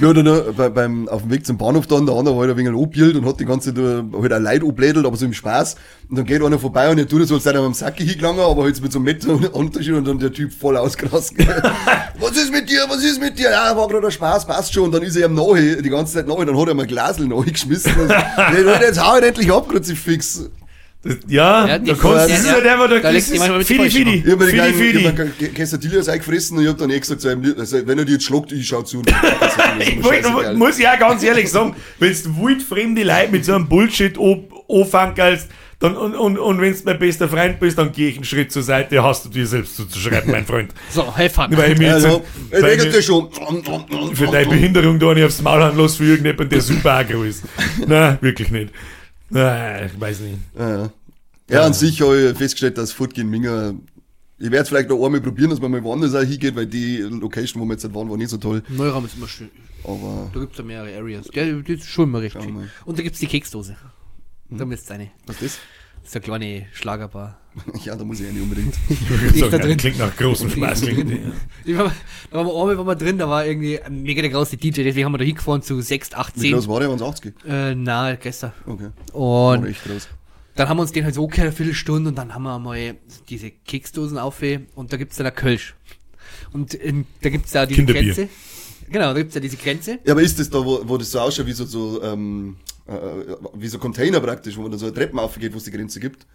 Ja, bei, beim, auf dem Weg zum Bahnhof dann, der andere war halt ein wenig angebielt und hat die ganze Zeit äh, halt auch Leid anblädelt, aber so im Spaß. Und dann geht einer vorbei und er tut das, als sei er am Sacki hingelangen, aber halt mit so einem Meter Unterschied und dann der Typ voll ausgerastet. was ist mit dir, was ist mit dir? Ja, war gerade ein Spaß, passt schon. Und dann ist er ihm nahe, die ganze Zeit nahe, dann hat er mal ein Glasl nahe geschmissen. Leute, jetzt hau ich endlich ab, Kruzifix. Das, ja, Ja, da kannst ja, das ist ja. halt einfach, da, legst du ist manchmal mit Fidi Fidi. Ich hab mir Fidi kleinen, ich Fidi. hab Quesadillas eingefressen und ich hab dann eh gesagt, so, also, wenn er die jetzt schluckt, ich schau zu. Ich wollt, muss ja ganz ehrlich sagen, wenn du wildfremde Leute mit so einem Bullshit anfangelst, dann, und, und, und wenn du mein bester Freund bist, dann geh ich einen Schritt zur Seite, hast du dir selbst zuzuschreiben, mein Freund. So, helfen. Weil ich mir jetzt, Also, ich weil mir- dir schon. für deine Behinderung da nicht aufs Maul haben los für irgendjemanden, der super aggro ist. Nein, wirklich nicht. Nein, ich weiß nicht. Ja, ja. ja, an sich habe ich festgestellt, dass Fortgehen Minger. Ich werde es vielleicht noch einmal probieren, dass man mal woanders auch hingeht, weil die Location, wo wir jetzt halt waren, war nicht so toll. Neuraum ist immer schön. Aber Da gibt's ja mehrere Areas. Der, der ist schon immer recht schön. Und da gibt's die Keksdose. Da müsst's eine. was ist Das ist eine kleine Schlagerbar. Ja, da muss ich ja nicht unbedingt. Die ist da drin. Klingt nach großem Spaß. Die war, da waren wir einmal waren wir drin, da war irgendwie ein mega der große DJ, deswegen haben wir da hingefahren zu 6, 8, Wie 10. groß war der? Waren es 80? Äh, na, gestern. Okay. War Und echt groß. dann haben wir uns den halt so okay, eine Viertelstunde und dann haben wir mal diese Keksdosen auf und da gibt's dann eine Kölsch. Und in, da gibt's da diese Kinderbier. Grenze. Genau, da gibt's ja diese Grenze. Ja, aber ist das da, wo, wo das so ausschaut, wie so, so, ähm, äh, wie so Container praktisch, wo man dann so eine Treppen aufgeht, wo es die Grenze gibt?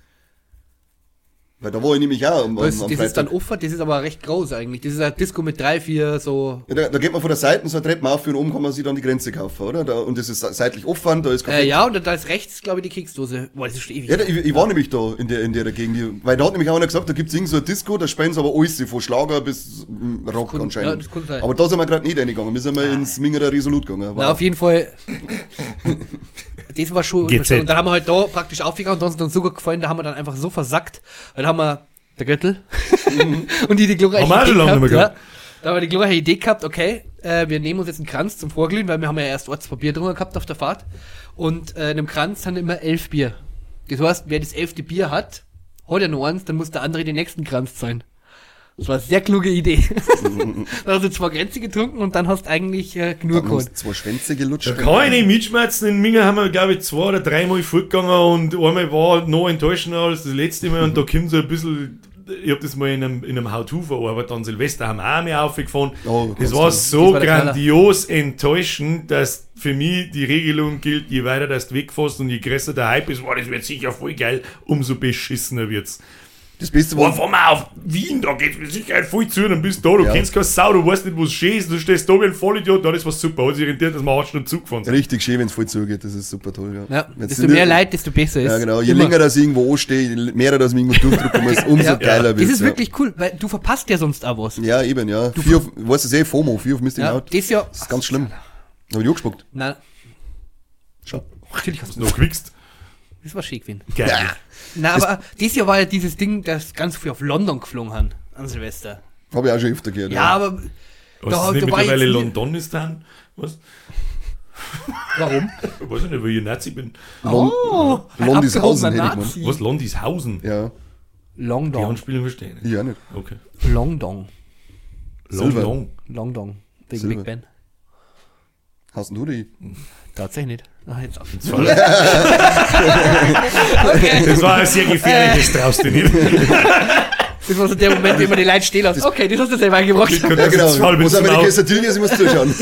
Weil da war ich nämlich auch am, Das, am das ist dann offen, das ist aber recht groß eigentlich. Das ist ein Disco mit drei, vier so. Ja, da, da geht man von der Seite so eine Treppe auf und oben kann man sich dann die Grenze kaufen, oder? Da, und das ist seitlich offen, da ist Äh, ja, und da ist rechts, glaube ich, die Keksdose. Boah, das ist schon ewig. Ja, ich, ich war nämlich da in der, in der Gegend, weil da hat nämlich auch einer gesagt, da gibt's irgend so ein Disco, da spielen sie aber alles, von Schlager bis mm, Rock kann- anscheinend. ja, das kann sein. aber da sind wir gerade nicht reingegangen, wir sind mal ins Mingerer Resolut gegangen. Na, auf jeden Fall. das war schon. GZ. Und dann haben wir halt da praktisch aufgegangen und da uns dann so gut gefallen, da haben wir dann einfach so versackt. Dann haben wir der Göttel und die die glorreiche nicht mehr ja, gehabt. da haben wir die glorreiche Idee gehabt, okay, äh, wir nehmen uns jetzt einen Kranz zum Vorglühen, weil wir haben ja erst Ortspapier drüber gehabt auf der Fahrt. Und äh, in einem Kranz sind immer elf Bier. Das heißt, wer das elfte Bier hat, hat ja nur eins, dann muss der andere den nächsten Kranz sein. Das war eine sehr kluge Idee. dann hast du zwei Grenze getrunken und dann hast du eigentlich äh, nur geholt. zwei Schwänze gelutscht. Da kann ich nicht mitschmerzen. In Minga haben wir, glaube ich, zwei oder dreimal fortgegangen und einmal war noch enttäuschender als das letzte Mal und da kommt so ein bisschen. Ich hab das mal in einem, in einem How-To verarbeitet. An Silvester haben wir auch mehr aufgefahren. Oh, das war so Das war der Knaller. grandios enttäuschend, dass für mich die Regelung gilt, je weiter das du wegfährst und je größer der Hype ist, wow, das wird sicher voll geil, umso beschissener wird's. Das Beste war, fahr mal auf Wien, da geht's mit Sicherheit voll zu, dann bist du da, du Ja. kennst keine Sau, du weißt nicht, wo es schön ist, du stehst da wie ein Vollidiot, da ist was super, hat sich rentiert, dass wir acht Stunden Zug gefahren sind. richtig schön, wenn's voll zugeht, das ist super toll, ja. Ja, desto mehr Leid, desto besser ist. Ja, genau. Je Immer. länger das irgendwo ansteht, je mehr das irgendwo durchdrücken muss, umso Ja. geiler Das wird's. ist ja. wirklich cool, weil du verpasst ja sonst auch was. Ja, eben, ja. Fear of, weißt du, sehr FOMO, Fear of Missing Ja, Out. das ja. Das ist ganz schlimm. Hab ich angespuckt. Nein, Schau. natürlich hast du Noch gewichst. Das war schick gewesen. Geil. Na, aber dieses Jahr war ja dieses Ding, das ganz viel auf London geflogen haben, an Silvester. Hab ich auch schon öfter gehört. Ja, aber Was Da- ist nicht da mittlerweile London ist dann? Was? warum? Ich weiß nicht, weil ich Nazi bin. Lon Oh, Londishausen hätte ich Nazi. Was? Londishausen? Ja, Die Longdong. Anspielung verstehen. ich auch nicht. Okay. Longdong. Silber. London. Longdong. Wegen. Big Ben. Hast du die? Tatsächlich nicht. Jetzt auf. Das war, das war ein sehr gefährliches traust du nicht. Das war so der Moment, wie man die Leute stehen lässt. Okay, das hast du selber eingebracht. Das Ja, genau. ist sind ins meine Maul. Quesadillas? Ich muss zuschauen.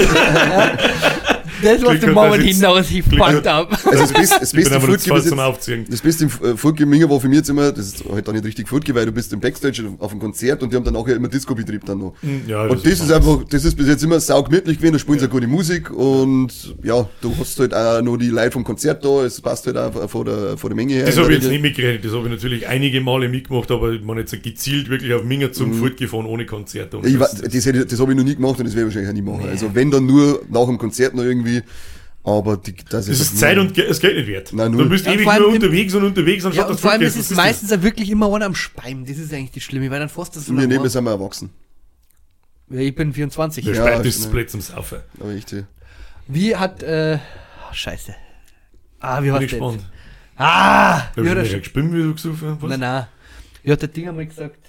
Das war Glück der hat, Moment hinaus, ich fucked hat- up. Also das Beste, das beste zu bis zum jetzt, Aufziehen. das Beste im Foodgame war für mich jetzt immer, das ist halt dann nicht richtig Foodgame, weil du bist im Backstage auf einem Konzert und die haben dann auch ja immer Disco-Betrieb dann noch. Ja, und das ist einfach, das ist bis jetzt immer saugemütlich gewesen, da spielen sie ja. gute Musik und ja, du hast halt auch noch die Leute vom Konzert da, es passt halt auch von der, von der Menge her. Das habe ich jetzt Regel. nicht mitgerechnet. Das habe ich natürlich einige Male mitgemacht, aber man jetzt gezielt wirklich auf Minger zum Furt gefahren ohne Konzert. Und Mhm. Ich, das- das, das habe ich noch nie gemacht und das werde ich wahrscheinlich auch nie machen. Also wenn dann nur nach dem Konzert noch irgendwie, aber die, das, Das ist Zeit und Ge- das Geld nicht wert. Nein, null. du bist Ja, ewig nur unterwegs und unterwegs und Ja, und das vor allem ist es meistens ja wirklich immer einer am Speiben. Das ist eigentlich das Schlimme, weil dann fährst du so Wir nehmen sind wir erwachsen. Ja, Ich bin 24. Der Ja, Speit ist. Split zum Saufen. Aber echt, ja. Wie hat, äh, oh, scheiße. Ah, wie Bin war ich das? gespannt. Ah, wie hab hat ich er gespielt, wie du gesoffen hast. Nein, nein. Wie hat der Ding einmal gesagt?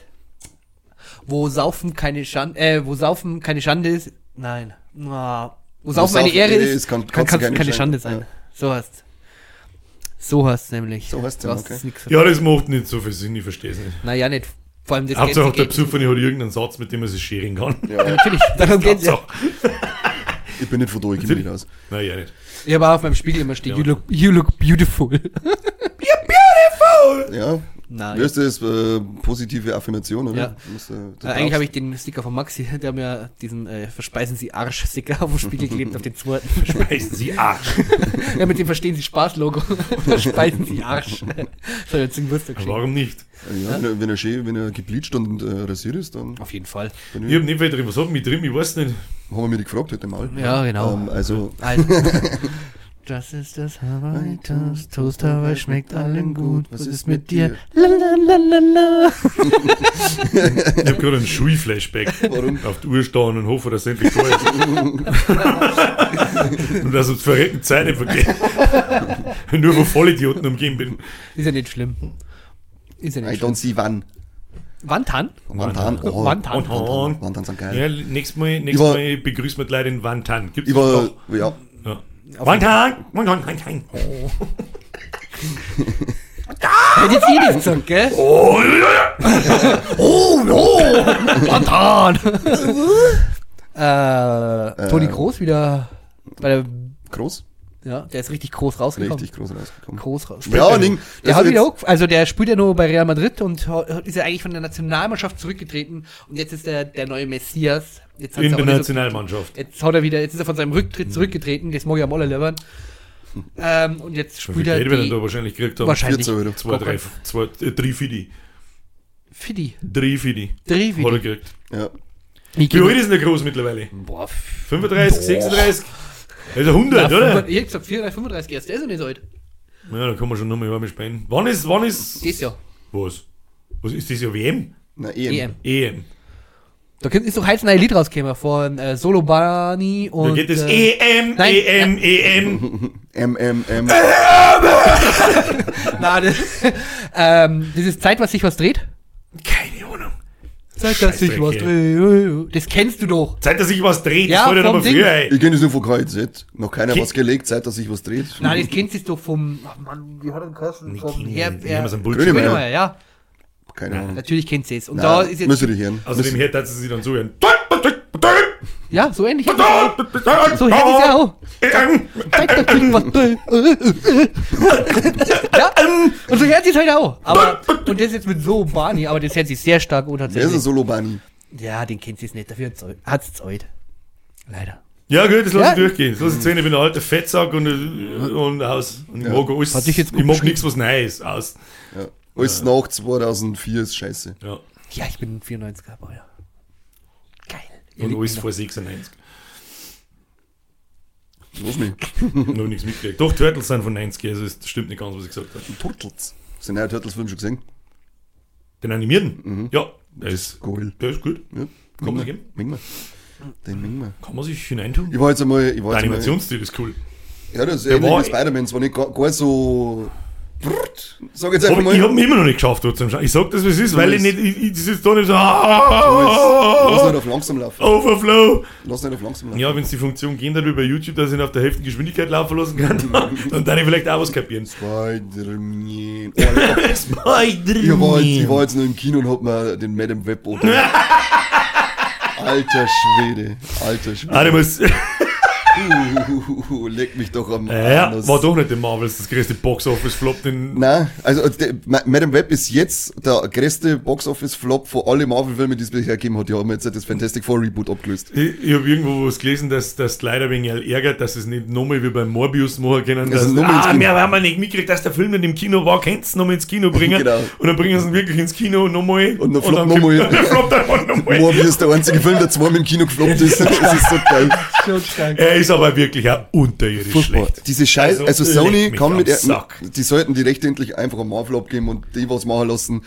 Wo saufen keine Schande, äh, wo saufen keine Schande ist, nein. Ah, wo saufen eine saufen Ehre ist, ist, kann- kann, kann, keine, Schande sein. Ja. So heißt So heißt nämlich. So heißt's Du ja, hast okay. es. Ja, das macht nicht so viel Sinn, ich verstehe es nicht. Naja, nicht. Vor allem das Hauptsache Gänse- der Psufferne hat irgendeinen Satz, mit dem er sich scheren kann. Ja, natürlich. Darum geht's ja. Hauptsache. Ich bin nicht von da, ich kenne mich nicht aus. Nein, ja nicht. Ich habe auch auf meinem Spiegel immer stehen, Ja. you look, you look beautiful. You're beautiful! Ja. Nein. Heißt das? Äh, positive Affirmation, oder? Ja. Musst, äh, Äh, eigentlich habe ich den Sticker von Maxi, der hat mir diesen äh, Verspeisen Sie Arsch-Sticker auf dem Spiegel geklebt, auf den zweiten. Heißen sie Arsch. ja, mit dem Verstehen Sie Spaß-Logo. Verspeisen Sie Arsch. er jetzt zum Geburtstag geschenkt. Warum nicht? Ja, wenn, er, wenn er schön, wenn er gebleached und äh, rasiert ist, dann Auf jeden Fall. Ich hab nicht viel drin. Was hat mich drin? Ich weiß nicht. haben wir mich die gefragt heute mal. Ja, genau. Ähm, also, Also, das ist das Hawaii Toast. Toast Hawaii schmeckt allen gut. Was ist mit dir? Lalalala. Ich hab gerade einen Schulflashback. Warum? Auf die Uhr stehen und hoffe, dass es endlich da ist. und dass uns verrecken Zeit nicht vergeht. Wenn nur von Vollidioten umgeben bin. Ist ja nicht schlimm. Ist ja I nicht schlimm. don't see wann. Wantan? Wantan. Oh, Wantan. Wantan. Wantan sind geil. Ja, nächstes Mal, nächstes Mal begrüßen wir die Leute in Wantan. Gibt's noch? ja, Ja. Wantan! Wantan! Wantan! Oh. Hätte jetzt eh nicht gesagt, gell? Oh, ja. Oh, no! Wantan! äh, Toni Groß wieder bei der, groß. Ja, der ist richtig groß rausgekommen. Richtig groß rausgekommen. Groß raus. Ja, Ding. Der hat wieder auch, also der spielt ja nur bei Real Madrid und ist ja eigentlich von der Nationalmannschaft zurückgetreten und jetzt ist er der neue Messias. Jetzt In der nicht so- Nationalmannschaft. Jetzt haut er wieder, jetzt ist er von seinem Rücktritt zurückgetreten, das mag ich am allerliebsten. Ähm, und jetzt spielt er Geld wir denn die, da wahrscheinlich gekriegt haben? wahrscheinlich 14 Euro. Zwei, drei, zwei, äh, drei Fidi. Fidi. Drei Fidi. Drei Hat er Fidi. gekriegt. Ja. Wie alt ist denn der Groß mittlerweile? Boah, 35, 36? Er ist 100, Ja, oder? 35 Ich hab gesagt 34, 35 erst, der ist ja nicht so alt. Ja, da kann man schon nochmal warme spenden. Wann ist, wann ist, Das ja. was? Was ist das ja WM? Na, EM. EM. EM. Da kommt- ist doch heiß ein neues Lied rausgekommen von äh, Solo Bani Da und. geht es äh, EM, nein, EM, EM. M, M, M. na, das, ähm, dieses Zeit, was sich was dreht. Keine. Zeit, dass sich was dreht. Das kennst du doch. Zeit, dass sich was dreht, Ja, das vom nochmal Ding. früher ein. Ich kenne das nur von KIZ. Noch keiner Ki- was gelegt, Zeit, dass sich was dreht. Nein, das kennst du doch vom. Ach Mann, wie hat er den Kosten? Vom Herr. Grönemeyer, ja. Keine Ahnung. Natürlich kennst du es. Und Na, da ist jetzt. müsst ihr dich hören. Außerdem hört hat sie sich dann so hören. Ja, so ähnlich. hätte. So hätte ich ja auch. Was ja, und so hört sie es halt auch. Aber, und das jetzt mit so Bani, aber das hört sich sehr stark unter Wer ist ein Solo-Bunny? Ja, den kennt sie es nicht. Dafür hat's Zeit. Leider. Ja, gut, das lass Ja. ich durchgehen. Das lass ich sehen, ich bin ein alter Fettsack und, und aus. Und ich Ja. mag alles. Hat sich jetzt gut ich mag beschrieben. nichts, was Neues aus. Ja. Alles nach 2004 ist scheiße. Ja. Ja, ich bin ein 94er Baujahr. Geil. Und alles mich vor 96. Was nicht? noch nichts mitgekriegt. Doch, Turtles sind von 90, also es stimmt nicht ganz, was ich gesagt habe. Turtles. Hast du den neuen Turtles-Film schon gesehen? Den animierten? Ja, der ist, Cool. der ist gut. Ja. Kann man geben. Den mengen wir. Kann man sich hineintun. Ich war jetzt einmal, ich Der war einmal, Animationsstil ist cool. ja, das ist Der ähnlich war- wie Spider-Man, zwar nicht gar, gar so, brrrt, sag jetzt einfach mal, ich habe ihn immer noch nicht geschafft, Schauen. Ich sag das, wie es ist, weil ich nicht, ich, ich ist da nicht so, lass nicht auf langsam laufen, Overflow. lass nicht auf langsam laufen. Ja, wenn es die Funktion gehen hat über YouTube, dass ich ihn auf der Hälfte Geschwindigkeit laufen lassen kann, dann darf ich vielleicht auch was kapieren. Spider-Man. Oh, Alter. Spider Ich war, jetzt, ich war jetzt noch im Kino und hab mir den Madame Web Alter Schwede, alter Schwede. Ah, Uh, leck mich doch am ja, Anus. war doch nicht der Marvels, das größte Box-Office-Flop, den, Nein, also der, Ma- Madame Web ist jetzt der größte Box-Office-Flop von alle Marvel-Filmen, die es bisher gegeben hat. Die haben jetzt das Fantastic Four Reboot abgelöst. Ich, ich habe irgendwo was gelesen, dass das leider wegen ärgert, dass es nicht nochmal wie beim Morbius machen können. Das Dass, ins ah, wir haben wir nicht mitgekriegt, dass der Film nicht im Kino war, könnt's nochmal ins Kino bringen. Genau. Und dann bringen sie ihn wirklich ins Kino nochmal. Und dann floppt nochmal. nochmal. Morbius ist der einzige Film, der zweimal im Kino gefloppt ist. Das ist so geil. Schon stark. Er ist aber wirklich auch unterirdisch Furchtbar. schlecht. Diese Scheiß, Also, also, Sony kann mit, Sack. die sollten die Rechte endlich einfach am Marvel abgeben und die was machen lassen,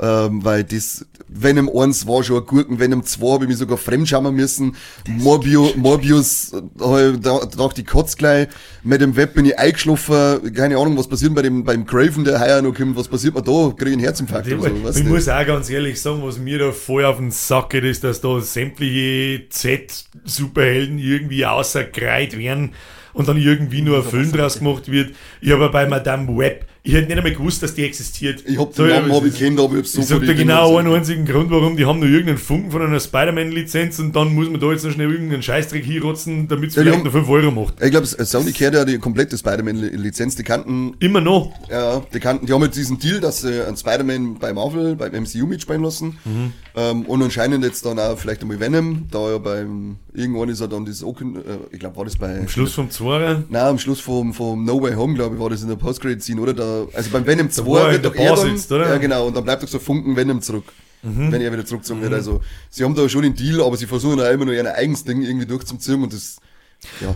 ähm, weil das Venom 1 war schon ein Gurken, Venom 2 habe ich mich sogar fremdschammen müssen, Morbio, Morbius, äh, da, da ich kotz gleich, mit dem Web bin ich eingeschlafen, keine Ahnung, was passiert bei dem, beim Craven, der heuer noch kommt, was passiert mir da, kriege ich einen Herzinfarkt Ich, oder so, weißt ich muss auch ganz ehrlich sagen, was mir da voll auf den Sack geht, ist, dass da sämtliche Z-Superhelden irgendwie außerkreit werden und dann irgendwie nur ein Film draus gemacht wird. Ich habe bei Madame Web ich hätte nicht einmal gewusst, dass die existiert. Ich hab So, den Namen ja, hab ich kennt, aber ich hab's so Ich sag dir genau einen einzigen Grund, warum die haben nur irgendeinen Funken von einer Spider-Man-Lizenz und dann muss man da jetzt noch schnell irgendeinen Scheißdreck hinrotzen, damit es Ja, vielleicht haben- noch 5 Euro macht. Ich glaube, Sony kehrt ja die komplette Spider-Man-Lizenz. Die kannten, Immer noch. ja, die kannten, die haben jetzt diesen Deal, dass sie einen Spider-Man bei Marvel, beim MCU mitspielen lassen. Mhm. Ähm, und anscheinend jetzt dann auch vielleicht einmal Venom, da ja beim, irgendwann ist er dann das äh, ich glaube, war das bei, Am Schluss vom Zweier. Nein, am Schluss vom, vom No Way Home, glaube ich, war das in der Post-Credit-Scene, oder? Da, also beim Venom 2 wo er in wird der doch er dann, sitzt, oder? Mhm. Ja, genau, und dann bleibt doch so Funken Venom zurück. Wenn er wieder zurückgezogen wird. Also, sie haben da schon den Deal, aber sie versuchen auch immer nur ihr eigenes Ding irgendwie durchzuziehen und das,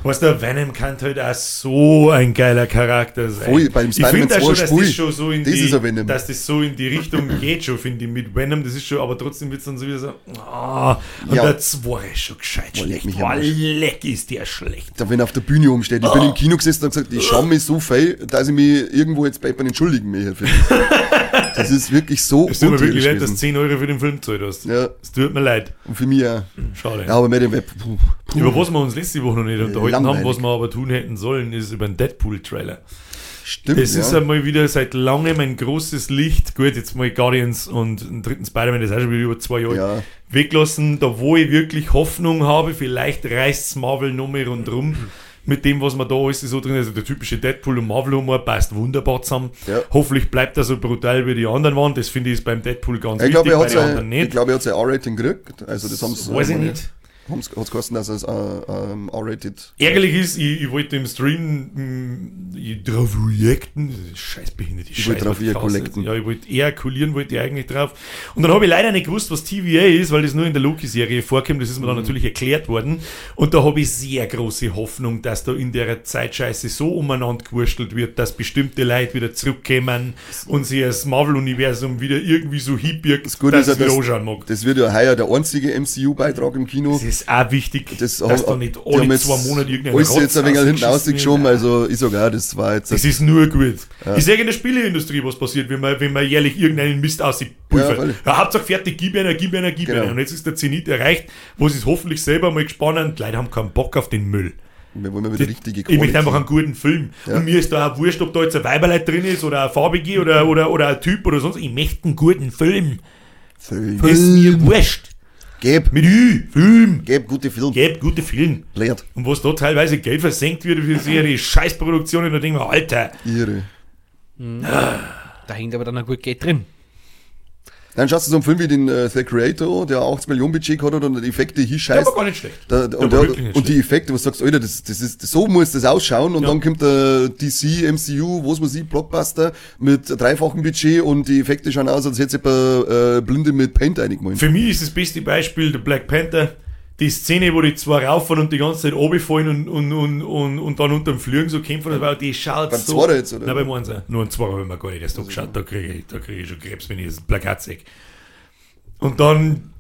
Weißt du, Venom kann halt auch so ein geiler Charakter sein. Voll, beim ich finde auch 2 schon, dass das schon so in Das die, dass das so in die Richtung geht schon, finde ich, mit Venom, das ist schon, aber trotzdem wird es dann so wieder so, ah, und Ja. der 2 ist schon gescheit Boah, schlecht. Arsch. leck ist der schlecht. da wenn er auf der Bühne umsteht. Ich bin im Kino gesessen und gesagt, ich schaue mich so feil, dass ich mich irgendwo jetzt bei jemandem entschuldigen möchte. das. Ist wirklich so Es tut mir wirklich leid, dass du gewesen. 10 Euro für den Film gezahlt hast. Ja, Es tut mir leid. und für mich auch. Schade. Ja, aber mit dem Web, puh, puh. Über was wir uns letzte Woche noch nicht unterhalten haben, langweilig. was wir aber tun hätten sollen, ist über den Deadpool-Trailer. Stimmt, Das ja. ist einmal wieder seit langem ein großes Licht. Gut, jetzt mal Guardians und den dritten Spider-Man, das ist auch schon wieder über zwei Jahre Ja. weglassen. Da, wo ich wirklich Hoffnung habe, vielleicht reißt Marvel noch mehr rundrum. Mit dem, was man da alles so drin ist. Also der typische Deadpool und Marvel-Humor passt wunderbar zusammen. Ja. Hoffentlich bleibt er so brutal wie die anderen waren. Das finde ich ist beim Deadpool ganz Ich glaube, wichtig, er bei den anderen ich nicht. glaube, er hat sein R-Rating gekriegt. Also, das haben sie, Weiß ich nicht. Haben es gekostet, dass es äh, ähm, R-rated. Ärgerlich ist, ich, ich wollte im Stream mh, ich drauf reacten. Das ist Scheißbehindert. Ich wollte drauf ejakulieren. ist. Ja, ich wollte ejakulieren, wollte ich eigentlich drauf. Und dann habe ich leider nicht gewusst, was TVA ist, weil das nur in der Loki-Serie vorkommt. Das ist mir dann natürlich erklärt worden. Und da habe ich sehr große Hoffnung, dass da in der Zeitscheiße so umeinander gewurstelt wird, dass bestimmte Leute wieder zurückkommen und sich das Marvel-Universum wieder irgendwie so hippirgt, Das Gute ist ja, dass, mag. das wird ja heuer der einzige MCU-Beitrag im Kino. Das ist auch wichtig, Das dass haben- da nicht alle zwei Monate irgendein Alles jetzt ein wenig hinten ausgeschoben, also ich sogar, das war jetzt. Es ist nur gut. Ich sehe in der Spieleindustrie, was passiert, wenn man, wenn man jährlich irgendeinen Mist Ja, auspulvert. Ja, Hauptsache fertig, gib einer, gib einer, gib Genau. einer. Und jetzt ist der Zenit erreicht, wo sie es hoffentlich selber mal gespannt Die Leute haben keinen Bock auf den Müll. wir wollen mal wieder richtige Ich möchte einfach einen guten Film. Ja. Und mir ist da auch wurscht, ob da jetzt ein Weiberleit drin ist oder ein Farbige oder, oder, oder ein Typ oder sonst. Ich möchte einen guten Film. Film. Ist mir wurscht. Geb, Mit Ü, Film. geb gute Film. Gebt gute Film. Leert. Und was da teilweise Geld versenkt wird für solche Scheißproduktionen, da denke ich mir, Alter, Ihre. Da hängt aber dann ein gut Geld drin. Dann schaust du so einen Film wie den äh, The Creator, der 80 Millionen Budget hat und die Effekte hier der scheißt. war gar nicht schlecht. Da, Der und, der, nicht und die Effekte, was du sagst, Alter, das, das ist, so muss das ausschauen und Ja. dann kommt der DC, MCU, was man sieht, Blockbuster mit dreifachen Budget und die Effekte schauen aus, als hätte jemand äh, Blinde mit Paint eingemalt. Für mich ist das beste Beispiel der Black Panther. Die Szene, wo die zwei rauffahren und die ganze Zeit runterfallen und, und, und, und, und dann unter dem Flügen so kämpfen, das war, die schaut Beim so... Zweiter jetzt, oder? Nein, beim Einser. Nur ein Zweier habe ich mir gar nicht erst angeschaut. Da kriege ich, da kriege ich schon Krebs, wenn ich das Plakat sehe. Und dann,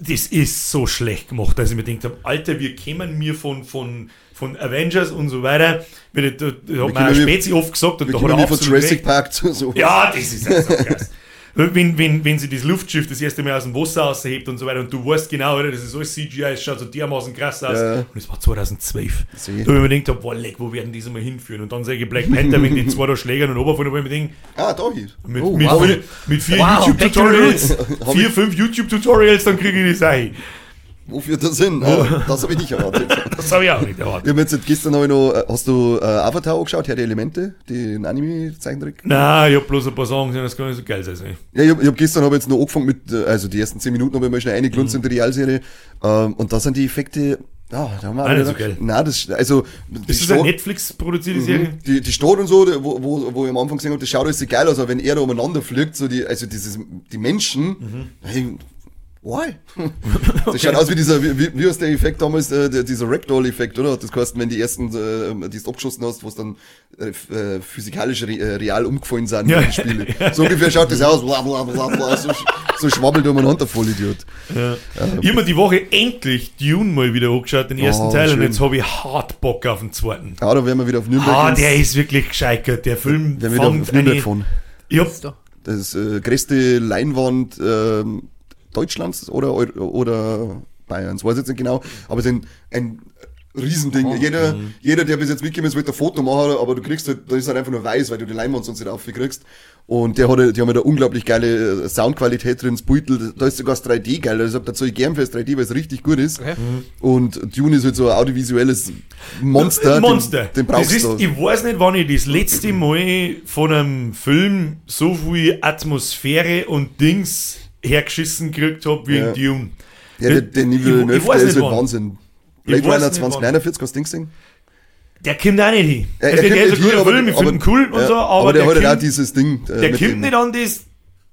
das ist so schlecht gemacht, dass ich mir gedacht habe, Alter, wir kämen mir von, von, von Avengers und so weiter, da, da, hat wir- Spezi oft gesagt und da hat er von. Jurassic Park zu so. Ja, das ist ja so krass. Wenn, wenn, wenn sie das Luftschiff das erste Mal aus dem Wasser aushebt und so weiter und du weißt genau, oder, das ist alles CGI, es schaut so dermaßen krass aus. Ja. Und es war 2012. Sehe. Da habe ich mir gedacht, boah, leck, wo werden diese mal hinführen? Und dann sehe ich Black Panther mit den zwei da Schlägern und Oberfallen, wo ich mir denke, Ah, da hier. mit, Oh, mit, wow. vier, mit vier Wow, YouTube-Tutorials, Hab vier, fünf YouTube-Tutorials, dann kriege ich das ein. Wo führt das hin? Ah, das habe ich nicht erwartet. Das habe ich auch nicht erwartet. Ich hab jetzt gestern hab ich noch, äh, hast du äh, Avatar angeschaut, Herr der Elemente, den Anime-Zeichentrick? Nein, ich habe bloß ein paar Sachen gesehen, das kann nicht so geil sein. Ja, ich hab, ich hab gestern hab jetzt noch angefangen mit, äh, also die ersten 10 Minuten habe ich mal schnell eingelunzt in die Realserie. Ähm, und da sind die Effekte, ja, da haben wir nicht wieder- so geil. Nein, das, also, Ist das eine Netflix-produzierte Serie? die, die Stadt und so, wo, wo, wo ich am Anfang gesehen habe, das schaut alles so geil aus, aber wenn er da umeinander fliegt, so die, also dieses, die Menschen, Mhm. hey, why? Das schaut aus wie dieser, wie, wie wie ist der Effekt damals, äh, der, dieser Ragdoll-Effekt, oder? Das heißt, wenn die ersten, äh, die du abgeschossen hast, wo es dann äh, äh, physikalisch re, äh, real umgefallen sind, Ja, die Spiele. So ungefähr schaut das aus, bla, bla, bla, bla, so, so schwabbelt umeinander, Vollidiot. Ja. Ich habe mir die Woche endlich Dune mal wieder angeschaut, den ersten Oh, Teil, und schön. jetzt habe ich hart Bock auf den zweiten. Ja, da werden wir wieder auf Nürnberg. Ah, ins- der ist wirklich gescheitert. Der Film werden wir wieder auf Nürnberg. Ich hab, Da. Das äh, größte Leinwand ähm, Deutschlands oder, oder Bayerns, weiß jetzt nicht genau, aber es ist ein, ein Riesending. jeder, jeder, der bis jetzt mitgekommen ist, wird ein Foto machen, aber du kriegst halt, da ist halt einfach nur weiß, weil du die Leinwand sonst nicht aufkriegst. Und der hat, die haben halt eine unglaublich geile äh, Soundqualität drin, das Beutel, da ist sogar das 3D geil. Also da zahle ich gern für das 3D, weil es richtig gut ist. Okay. Und Dune ist halt so ein audiovisuelles Monster. Ein Monster. Den, den brauchst das ist, du. Ich weiß nicht, wann ich das letzte Mal von einem Film so viel Atmosphäre und Dings hergeschissen gekriegt habe wie Ja. in Dune. Ja, der, der Niveau ich 9, weiß der nicht ist halt. Wahnsinn. Blade Runner nicht 2049, hast du Ding gesehen? Der kommt auch nicht hin. Also er der ist ein nicht hin, guter Film, ich finde ihn cool und ja, so, aber, der, der, hat halt auch dieses Ding. äh, der kommt nicht an das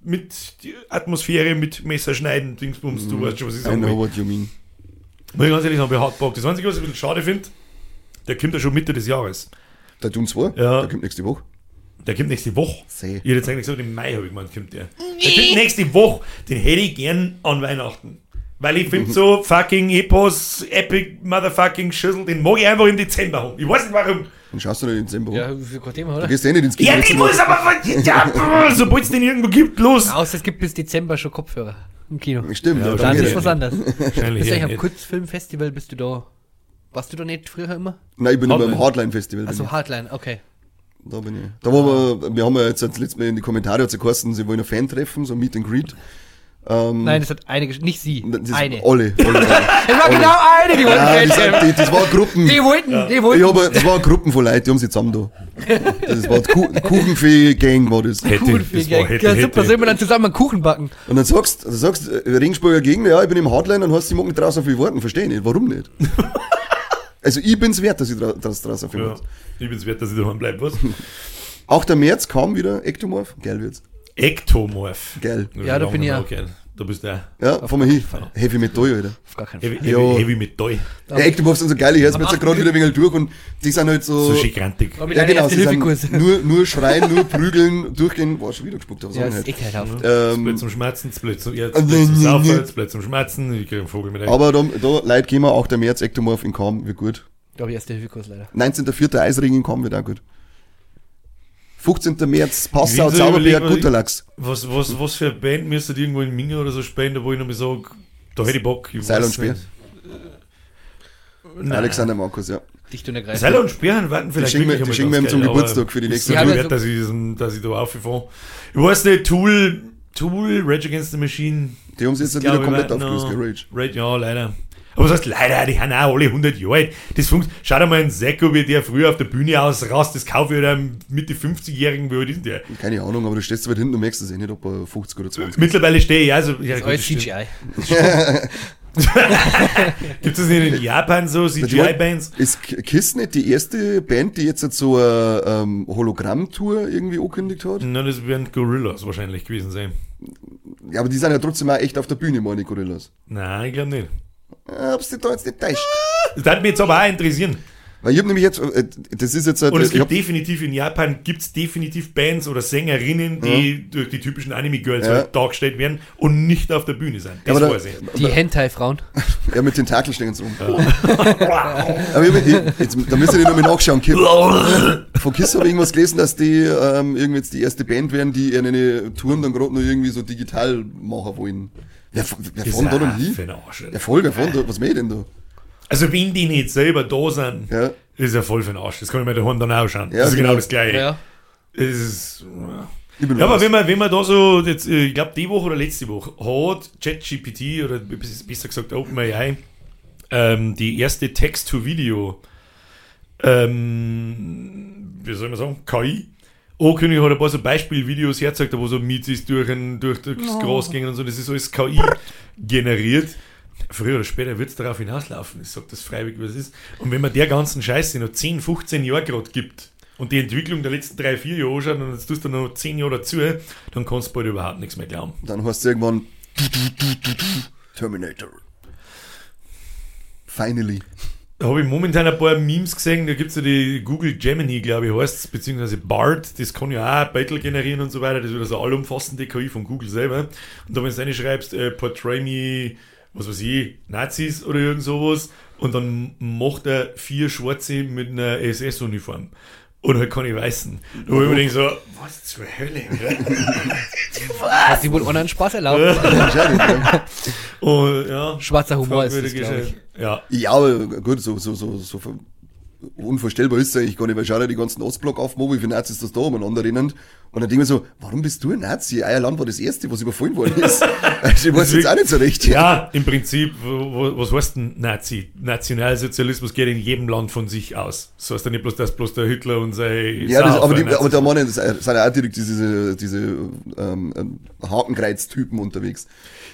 mit die Atmosphäre, mit Messerschneiden, Dingsbums, du weißt schon, was ich I sagen know what you mean. Muss ich ganz ehrlich sagen, bei Hardbock. Das Einzige, was ich ein bisschen schade finde, der kommt ja schon Mitte des Jahres. Der Dune 2, Ja. der kommt nächste Woche. Der kommt nächste Woche. Seh. Ich hätte jetzt eigentlich gesagt, im Mai habe ich gemeint, kommt der. Der kommt nächste Woche. Den hätte ich gern an Weihnachten. Weil ich finde so fucking Epos, Epic Motherfucking Schüssel, den mag ich einfach im Dezember haben. Ich weiß nicht warum. Dann schaust du nicht in Dezember. Ja, Ja. für kein Thema, Du oder? gehst eh nicht ins Kino. Ja, ich muss aber, ja, sobald es den irgendwo gibt, los. Außer es gibt bis Dezember schon Kopfhörer im Kino. Stimmt, ja, dann ist was anderes. Wahrscheinlich du ja eigentlich am. Kurzfilmfestival, bist du da? Warst du da nicht früher immer? Nein, ich bin Hardline. beim Hardline Festival. bin Also. Hardline, okay. Da bin ich. Da waren wir, wir haben ja jetzt das letzte Mal in die Kommentare hat sie geheißen, sie wollen ein Fan treffen, so ein Meet and Greet. Ähm, Nein, das hat eine, gesch- nicht sie, das ist eine. Alle. Es war genau eine, die wollten ja, Fan das, treffen. die, das war Gruppen. Die wollten, die Ich wollten. habe, das war Gruppen von Leuten, die haben sich zusammen da. Das war die Ku Kuchenfee-Gang war das. Hätte, das ja, war hätte, ja, super, sollen wir hätte. dann zusammen einen Kuchen backen? Und dann sagst du, sagst, äh, Regensburger Gegner, ja, ich bin im Hardline und hast, ich mag nicht draußen auf die Worten, verstehe nicht. Warum nicht? Also ich bin's wert, dass ich dra dass draußen Ja, Worten. ich bin's wert, dass ich daheim bleibe, was? Auch der März kam wieder, Ektomorph, geil wird's. Ektomorph. Geil. Ja, da bin ich ja. Geil. Da bist du ja. Ja, fahr mal hin. Heavy Metall, Alter. Auf gar keinen Fall. Heavy, Ja. heavy, heavy Metall. Ja, Ektomorph sind so geile Herzen, jetzt gerade wieder ein wenig durch und die sind halt so. So mit ja, genau, sie sind nur, nur schreien, nur prügeln, durchgehen. Boah, schon wieder gespuckt, aber so Ja, nicht. ist ekelhaft. Das Ähm, Blöd zum Schmerzen, das Blöd zum, ja, das Ah, Blöd zum Saufen, das Blöd zum Schmerzen. Ich krieg einen Vogel mit rein. aber da, da Leute gehen wir auch der März Ektomorph in Kam, wird gut. Da habe ich Erste-Hilfe-Kurs leider. 19.04. Eisring in Kam wird auch gut. 15. März Passau, Zauberberg, überlegen wir- guter Lachs. Was, was, was für eine Band müsste irgendwo in Minga oder so spielen, wo ich nochmal sage, da hätte ich Bock. Ich Seil und Speer. nicht. Nein. Alexander Markus, ja. Dicht und ergreifend. Seil und Speer warten vielleicht schenken wir- wirklich die schenken wir ihm zum Geburtstag für die nächste Woche. wert, dass ich, dass ich da aufgefahren. Ich weiß nicht, Tool, Tool, Rage Against the Machine. Die haben sich jetzt wieder komplett aufgelöst, Rage. Rage, ja, leider. Aber was heißt leider, die haben auch alle 100 Jahre alt. Das funkt, schau dir mal einen Seko, wie der früher auf der Bühne ausrast, das kaufe ich einem Mitte 50-Jährigen, wie alt ist der? Keine Ahnung, aber du stehst so weit hinten und merkst es eh nicht, ob er 50 oder 20 Mittlerweile stehe ich also. Ja, Das ist gut, alles das stimmt. CGI. Gibt es nicht in Japan so CGI-Bands? Ist Kiss nicht die erste Band, die jetzt so eine ähm, Hologramm-Tour irgendwie angekündigt hat? Na, das werden Gorillas wahrscheinlich gewesen sein. Ja, aber die sind ja trotzdem auch echt auf der Bühne, meine Gorillas. Nein, ich glaube nicht. Ja, Hab's dich da jetzt nicht täuscht. Das würde mich jetzt aber auch interessieren. Weil ich hab nämlich jetzt, äh, das ist jetzt, äh, Und es gibt definitiv in Japan gibt's definitiv Bands oder Sängerinnen, die durch die typischen Anime-Girls Ja. halt dargestellt werden und nicht auf der Bühne sind. Das aber da, weiß ich. Die Hentai-Frauen. ja, mit Tentakeln stehen sie rum. aber ich, ich, jetzt, da müsst ihr nicht nochmal nachschauen. Kiss, von Kiss habe ich irgendwas gelesen, dass die ähm, irgendwie jetzt die erste Band werden, die ihre Touren dann gerade noch irgendwie so digital machen wollen. Wer, wer fahren da auch hin? für ein Arsch. Ja, voll, wer fahren da? Was mehr denn da? Also wenn die nicht selber da sind, Ja. ist ja voll für den Arsch. Das kann ich mir daheim dann auch schauen. Ja, das ist genau genau. das Gleiche. Ja. Es ist, Ich bin ja, aber raus. wenn man, wenn man da so, jetzt, äh, ich glaube die Woche oder letzte Woche, hat ChatGPT oder besser gesagt OpenAI ähm, die erste Text-to-Video, ähm, wie soll man sagen, KI. Ankündigung hat ein paar so Beispielvideos hergezeigt, wo so Miezis durch, ein, durch, durchs Gras gingen und so, das ist alles KI generiert. Früher oder später wird es darauf hinauslaufen. Ich sage das freiwillig, was es ist. Und wenn man der ganzen Scheiße noch 10, 15 Jahre gerade gibt und die Entwicklung der letzten drei, vier Jahre anschaut und jetzt tust du noch 10 Jahre dazu, dann kannst du bald überhaupt nichts mehr glauben. Dann hast du irgendwann Terminator. Finally. Habe ich momentan ein paar Memes gesehen, da gibt es ja die Google Gemini, glaube ich, heißt es, beziehungsweise BART, das kann ja auch Battle generieren und so weiter, das ist wieder so allumfassende KI von Google selber. Und da, wenn du reinschreibst, äh, portray me, was weiß ich, Nazis oder irgend sowas, und dann macht er vier Schwarze mit einer SS-Uniform. Und halt keine Weißen. Wo ich mir denke so, was zur Hölle, oder? Hat sich wohl anderen Spaß erlaubt. Und ja, Schwarzer Humor ist das, ich. Ja, Ja, aber gut, so, so, so, so unvorstellbar ist es eigentlich gar nicht, weil schau dir die ganzen Ostblock auf, wie viele Nazis das da umeinander rennen. Und dann denke ich mir so, warum bist du ein Nazi? Eierland war das erste, was überfallen worden ist. Also ich weiß jetzt auch nicht so recht. Ja, im Prinzip, was heißt denn Nazi? Nationalsozialismus geht in jedem Land von sich aus. Das heißt ja nicht bloß, dass bloß der Hitler und sein Ja, das, aber, die, aber da meine ich, das sind ja auch direkt diese, diese ähm, ähm, Hakenkreuz-Typen unterwegs.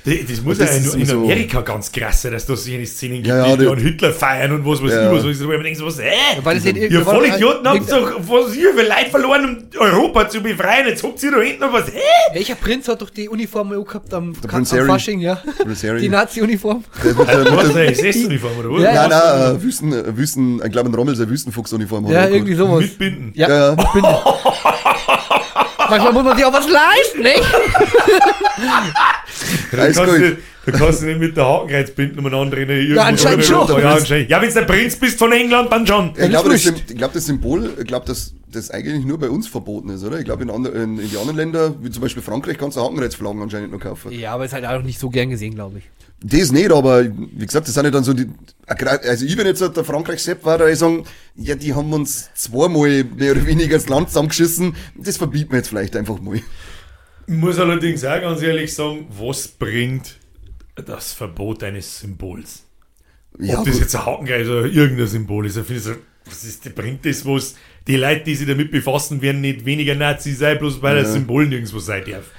Das, das muss Und ja das in, in so- Amerika ganz krass sein, dass da so eine Szenen gibt, Ja, ja, die an Hitler feiern und was weiß Ja. ich was. So, wo ich mir denke, so, was, äh? Weil es in Ihr Vollidioten habt doch, was ihr für Leid verloren, um Europa zu befreien. Jetzt habt ihr da hinten noch was, hä? Welcher Prinz hat doch die Uniform auch gehabt am, am. Fasching, ja? Die Nazi-Uniform. Was, eine SS-Uniform oder was? Ja, nein, nein, äh, Wüsten, äh, Wüsten, ich glaube, ein Rommel ist eine Wüstenfuchsuniform. hat Ja, irgendwie sowas. Mit Binden. Ja, Ja, ja. Manchmal muss man sich auch was leisten, nicht? Da Alles kannst, gut. du, da kannst du nicht mit der Hakenkreuz binden umeinander rennen. Ja, anscheinend schon. Ja, anscheinend. Ja, wenn du der Prinz bist von England, dann schon. Ich glaube, das, ich glaub, das Symbol, ich glaube, dass das eigentlich nur bei uns verboten ist, oder? Ich glaube, in, in, in die anderen Länder, wie zum Beispiel Frankreich, kannst du Hakenkreuzflaggen anscheinend noch kaufen. Ja, aber ist halt auch nicht so gern gesehen, glaube ich. Das nicht, aber wie gesagt, das sind ja dann so die. Also, ich, wenn jetzt der Frankreich-Sepp war, da ich sagen, ja, die haben uns zweimal mehr oder weniger das Land zusammengeschissen, das verbieten wir jetzt vielleicht einfach mal. Ich muss allerdings auch ganz ehrlich sagen, was bringt das Verbot eines Symbols? Ja, Ob das jetzt ein Hakenkreuz oder irgendein Symbol ist, ich finde so, was ist, bringt das was? Die Leute, die sich damit befassen, werden nicht weniger Nazi sein, bloß weil das Ja. Symbol nirgendwo sein darf.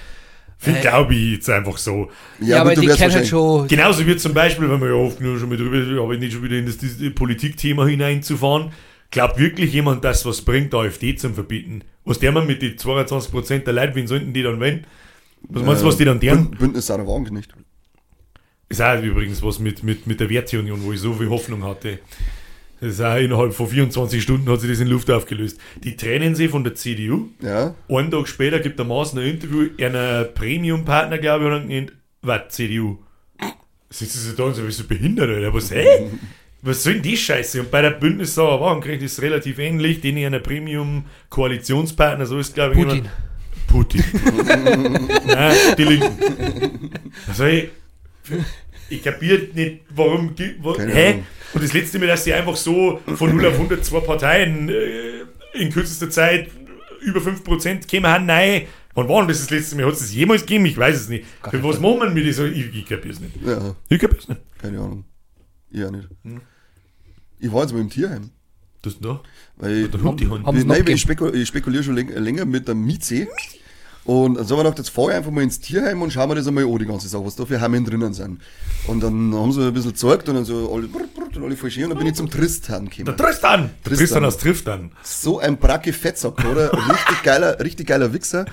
Finde Äh. glaube ich jetzt einfach so. Ja, aber gut, du die kennen halt schon. Genauso wie zum Beispiel, wenn wir ja oft nur schon mal drüber, aber nicht schon wieder in das, das Politikthema hineinzufahren. Glaubt wirklich jemand, dass was bringt, AfD zum Verbieten? Was der man mit den 22% der Leute, wen sollten die dann wenn? Was meinst du, was die dann deren? Bünd- Bündnis Sarah Wagen nicht. Ist auch übrigens was mit, mit, mit der Werteunion, wo ich so viel Hoffnung hatte. Das ist auch innerhalb von 24 Stunden hat sich das in Luft aufgelöst. Die trennen sich von der CDU. Ja. Einen Tag später gibt der Maaßen ein Interview, einer Premium-Partner, glaube ich, hat ihn genannt, was, CDU? Sitzen sie da und so, bist du behindert, oder was, hä? Was soll denn die Scheiße? Und bei der Bündnis Sauer Wagenknecht ist es relativ ähnlich, den einer Premium-Koalitionspartner, so ist, glaube ich, Putin. jemand- Putin. Nein, die Linken. Also ich, ich kapiere nicht, warum, wo, hä? Und das letzte Mal, dass die einfach so von 0 auf 100 zwei Parteien äh, in kürzester Zeit über 5% kämen haben, nein. Wann war denn das das letzte Mal? Hat es das jemals gegeben? Ich weiß es nicht. Für was machen wir mit dieser? Ich, ich kapiere es nicht. Ja, Ich kapiere es nicht. keine Ahnung. Ich auch nicht. Hm. Ich war jetzt mal im Tierheim. Das ist da. Weil Dann hund die Hand. haben sie ich, noch nein, weil ich, spekul ich spekuliere schon läng länger mit der Mieze. Und dann haben wir gedacht, jetzt fahr ich einfach mal ins Tierheim und schauen wir das einmal an, die ganze Sache, was da für Hammeln drinnen sind. Und dann haben sie ein bisschen gezeigt und dann so alle, brr, brr, und alle voll schön und dann bin ich zum Tristan Der gekommen. Tristan. Der Tristan. Tristan aus Tristan. So ein bracke Fettsack, oder? Richtig geiler, richtig geiler Wichser.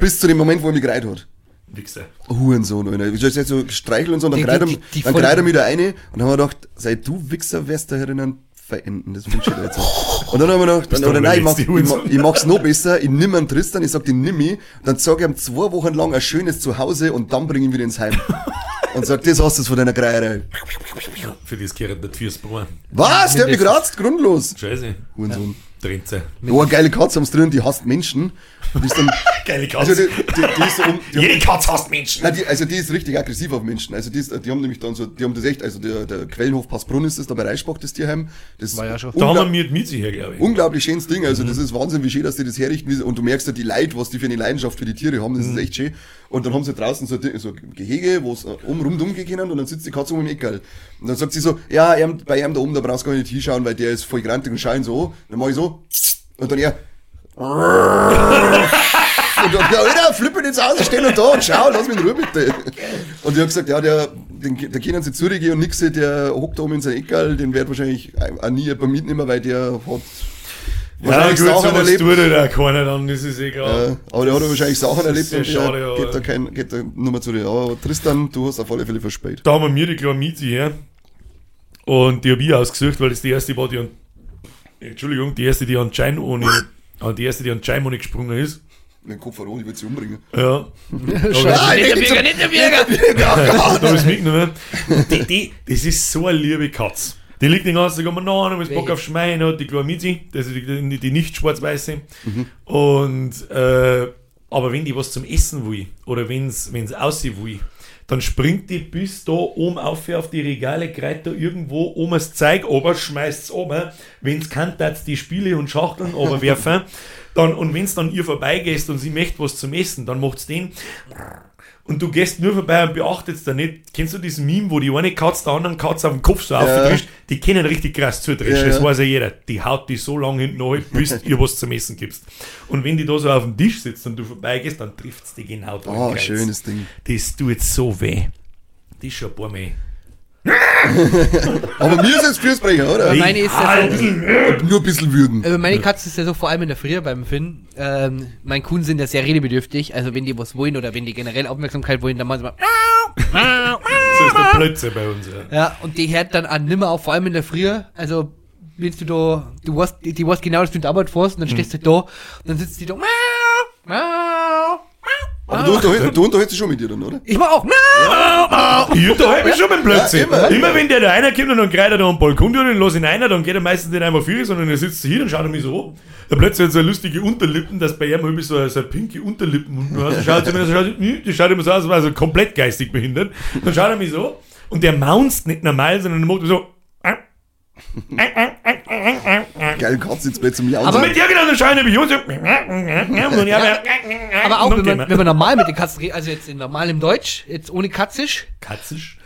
Bis zu dem Moment, wo er mich gereiht hat. Wichser. Hurensohn, Alter. Ich jetzt so gestreichelt und so, und dann greift er, er wieder eine und dann haben wir gedacht, sei du Wichser, wirst da herinnen verenden. Das wünsche ich dir jetzt. Und dann haben wir gedacht, dann, oder nein, ich, mach, ich, mach, ich mach's noch besser, ich nimm einen Tristan, ich sag den nimm ich, dann sag ich ihm zwei Wochen lang ein schönes Zuhause und dann bring ihn wieder ins Heim. Und sag, das hast du von deiner Greierei. Für das gehört nicht fürs Braun. Was? Der hat mich geratzt, grundlos. Scheiße. Hurensohn. Drinze. Ja, eine geile Katze haben's drin, die hasst Menschen. Die ist dann, Geile also Katze. die, die, die ist so um, die, Jede Katze hasst Menschen. Nein, die, also die ist richtig aggressiv auf Menschen. Also die, ist, die haben nämlich dann so, die haben das echt, also der, der Quellenhof Passbrunn ist das, da bei Reichsbach, das Tierheim. Das War ja schon. Da haben wir mit Miezi her, glaube ich. unglaublich schönes Ding. Also das ist Wahnsinn, wie schön, dass die das herrichten. Und du merkst ja die Leid, was die für eine Leidenschaft für die Tiere haben. Das ist echt schön. Und dann haben sie draußen so, ein- so Gehege, wo es äh, um rundum gehen können und dann sitzt die Katze um im Eckerl. Und dann sagt sie so, ja, bei ihm da oben, da brauchst du gar nicht hinschauen, weil der ist voll grantig und schauen so. Dann mach ich so. Und dann er. Und dann, ja, Alter, flippen jetzt aus, ich steh noch da und schau, lass mich in Ruhe bitte. Und ich hab gesagt, ja, der, den, der können sie zurückgehen und nix, der hockt da oben in sein Eckerl, den wird wahrscheinlich auch nie jemand mitnehmen, weil der hat Ja, wahrscheinlich gut, Sachen erlebt. tut ja keiner, dann ist es egal. Äh, aber der hat wahrscheinlich Sachen erlebt und der schade, aber- geht da kein, geht da nur mal zu dir. Aber Tristan, du hast auf alle Fälle verspätet. Da haben wir mir die kleine Miezi her. Und die habe ich ausgesucht, weil das die erste war, die an, Entschuldigung, die erste, die an Schein ohne, an die erste, die an Schein ohne gesprungen ist. Mein Kopf verloren, ich will sie umbringen. Ja. Scheiße, nicht der Bürger, nicht der Bürger. da ist mitgenommen. Die, die, das ist so eine liebe Katz. Die liegt den ganzen Tag umeinander, und ist Bock auf Schmein, hat die kleine Mizi, das ist die, die, die nicht schwarz-weiße. Und, äh, aber wenn die was zum Essen will, oder wenn's, wenn's aussehen will, dann springt die bis da oben auf, auf die Regale, greift da irgendwo oben das Zeug ober, schmeißt's ober. Wenn's kann, tat's die Spiele und Schachteln oberwerfen. Dann, und wenn's dann ihr vorbeigehst und sie möchte was zum Essen, dann macht's den. Und du gehst nur vorbei und beachtet's da nicht. Kennst du diesen Meme, wo die eine Katze der anderen Katze auf den Kopf so aufdrischt? Die kennen richtig krass zudrischen. Ja, das ja. weiß ja jeder. Die haut die so lange hinten an, bis ihr was zum Essen gibst. Und wenn die da so auf dem Tisch sitzt und du vorbeigehst, dann trifft's die genau da. Oh, schönes Ding. Das tut so weh. Das ist schon ein paar Mal. Aber mir ist jetzt Fürsprecher, oder? Aber meine ist ja so, Nur ein bisschen würgen. Also meine Katze ist ja so, vor allem in der Früh beim Finn. Ähm, mein Kuhn sind ja sehr redebedürftig. Also wenn die was wollen oder wenn die generell Aufmerksamkeit wollen, dann machen sie mal. So ist der Plötze bei uns. Ja. Ja, und die hört dann an nimmer auf, vor allem in der Früh. Also wenn du da, du weißt, die, die weißt genau, dass du in der Arbeit fährst und dann stehst du da und dann sitzt die da. Miau, miau, Aber du, unterhältst- du unterhältst dich schon mit dir dann, oder? Ich mach auch. Ich unterhalte mich schon mit dem Plötzlich. Ja, immer. immer. wenn der da einer kommt und dann greift er da am Balkon durch und lass ihn einer, dann geht er meistens nicht einfach viel, sondern er sitzt hier und schaut er mich so an. Der plötzlich hat so lustige Unterlippen, dass bei ihm irgendwie so, eine- so eine pinke Unterlippen unten hast. Schaut sich, so, schaut, hm, die schaut immer so aus, als wäre er so komplett geistig behindert. Dann schaut er mich so und der maunzt nicht normal, sondern er macht so. Geil, Katze ins Bett zum. Also mit genau, er und so. Und ich habe- Aber auch, wenn man, wenn man normal mit den Katzen redet, also jetzt in normalem Deutsch, jetzt ohne Katzisch,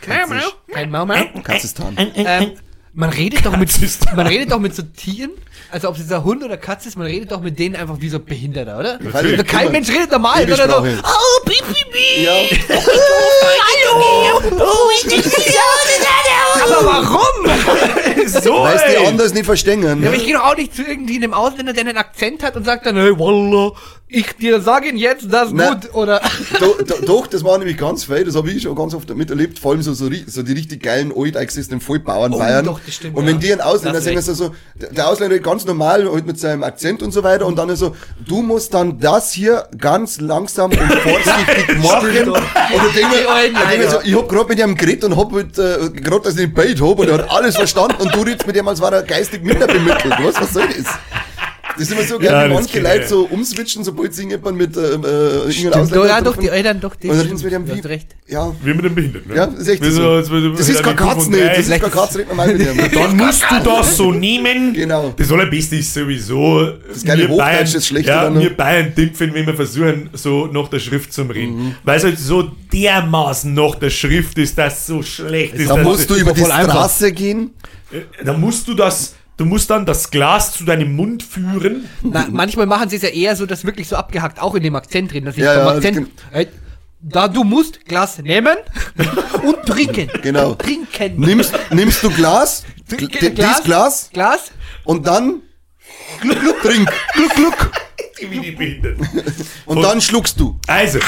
Katzisch. kein Mau Mau, Katzistan. ähm, man redet doch mit, man redet doch mit so Tieren, also ob es jetzt ein Hund oder Katze ist, man redet doch mit denen einfach wie so Behinderter, oder? Natürlich. Also kein Immer. Mensch redet normal, sondern so, oh, piep, piep, piep. Ja. Hallo! Oh, ich bin Aber warum? So, Weil die anders nicht verstehen. Ja, Ne? aber ich gehe doch auch nicht zu irgendwie einem Ausländer, der einen Akzent hat und sagt dann, hey, Wallah, ich dir sage ihn jetzt, das Na. gut, oder? Do, do, doch, das war nämlich ganz fein, das habe ich schon ganz oft miterlebt, vor allem so, so, so die richtig geilen alt eingesessenen Vollbauern Oh, Bayern. doch, das stimmt, und ja. wenn die einen Ausländer sehen, ist ist so, der der Ausländer ganz normal, halt mit seinem Akzent und so weiter, und dann ist so, du musst dann das hier ganz langsam und vorsichtig machen. und ich denke mir, so, ich hab grad mit ihm geredet und hab mit, äh, grad, dass ich den Bait hab, und er hat alles verstanden, und du redest mit ihm, als war er geistig minder bemittelt. Was, was soll das? Das ist immer so Ja, geil, wie das manche Leute ja. so umswitchen, sobald sie irgendjemand mit, ähm, äh, irgendeinem Stimmt, Ausländer ja, doch, die Eltern, doch, die sie mit dem wie, recht. ja, Wie mit dem Behinderten. Ne? ja, das ist echt so. als würde- Das ist kein Kuh Katz drei. das ist kein Katz, red mal mal mit ihm. Dann musst du das so nehmen. Genau. Das allerbeste ist sowieso. Das geile Hochdeutsch, das Schlechte Ja, wir Bayern dimpfen, wenn wir versuchen, so nach der Schrift zu reden. Mhm. Weil es halt so dermaßen nach der Schrift ist, dass so schlecht ist. Da musst du über die. Straße gehen. Da musst du das. Du musst dann das Glas zu deinem Mund führen. Na, manchmal machen sie es ja eher so, dass wirklich so abgehackt, auch in dem Akzent drin, dass ich Ja, vom ja, das Akzent, äh, da du musst Glas nehmen und trinken. Genau. Trinken. Nimmst, nimmst du Glas, gl- Trinken, dieses Glas, Glas. und dann gluck, gluck, trink, gluck, gluck. Wie die Behinderten. Und dann schluckst du. Also,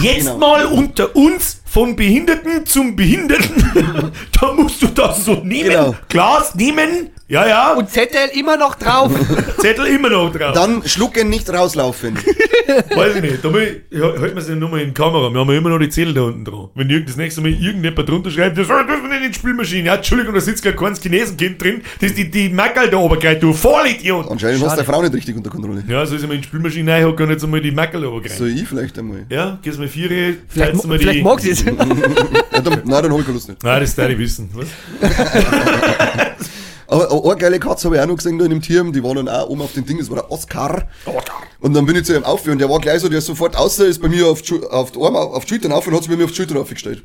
jetzt Genau. mal unter uns von Behinderten zum Behinderten. da musst du das so nehmen. Genau. Glas nehmen. Ja, ja. Und Zettel immer noch drauf. Zettel immer noch drauf. Dann schlucken, nicht rauslaufen. Weiß ich nicht. Da ich, ja, halten wir sie nochmal in die Kamera. Wir haben ja immer noch die Zettel da unten dran. Wenn irgend- das nächste Mal irgendjemand drunter schreibt, das dürfen wir nicht in die Spülmaschine. Ja, Entschuldigung, da sitzt gar kein Chinesenkind drin. Das ist die, die Mackerl da oben gleich, du Vollidiot. Anscheinend hast du deine Frau nicht richtig unter Kontrolle. Ja, so ist immer in die Spülmaschine rein, kann jetzt einmal die Mackerl oben So rein. ich vielleicht einmal. Ja, gehst mal vier, Vielleicht, mal die. vielleicht mag sie es. Ja, dann, nein, dann hol ich keine Lust nicht. Nein, das darf ich wissen. Was? Aber eine, geile Katze habe ich auch noch gesehen da in dem Tier. Die waren dann auch oben auf dem Ding, das war der Oscar. Und dann bin ich zu ihm aufgeführt und der war gleich so, der ist sofort außer, ist bei mir auf, die auf, die Arme, auf die Schultern auf und hat sich bei mir auf die Schultern aufgestellt.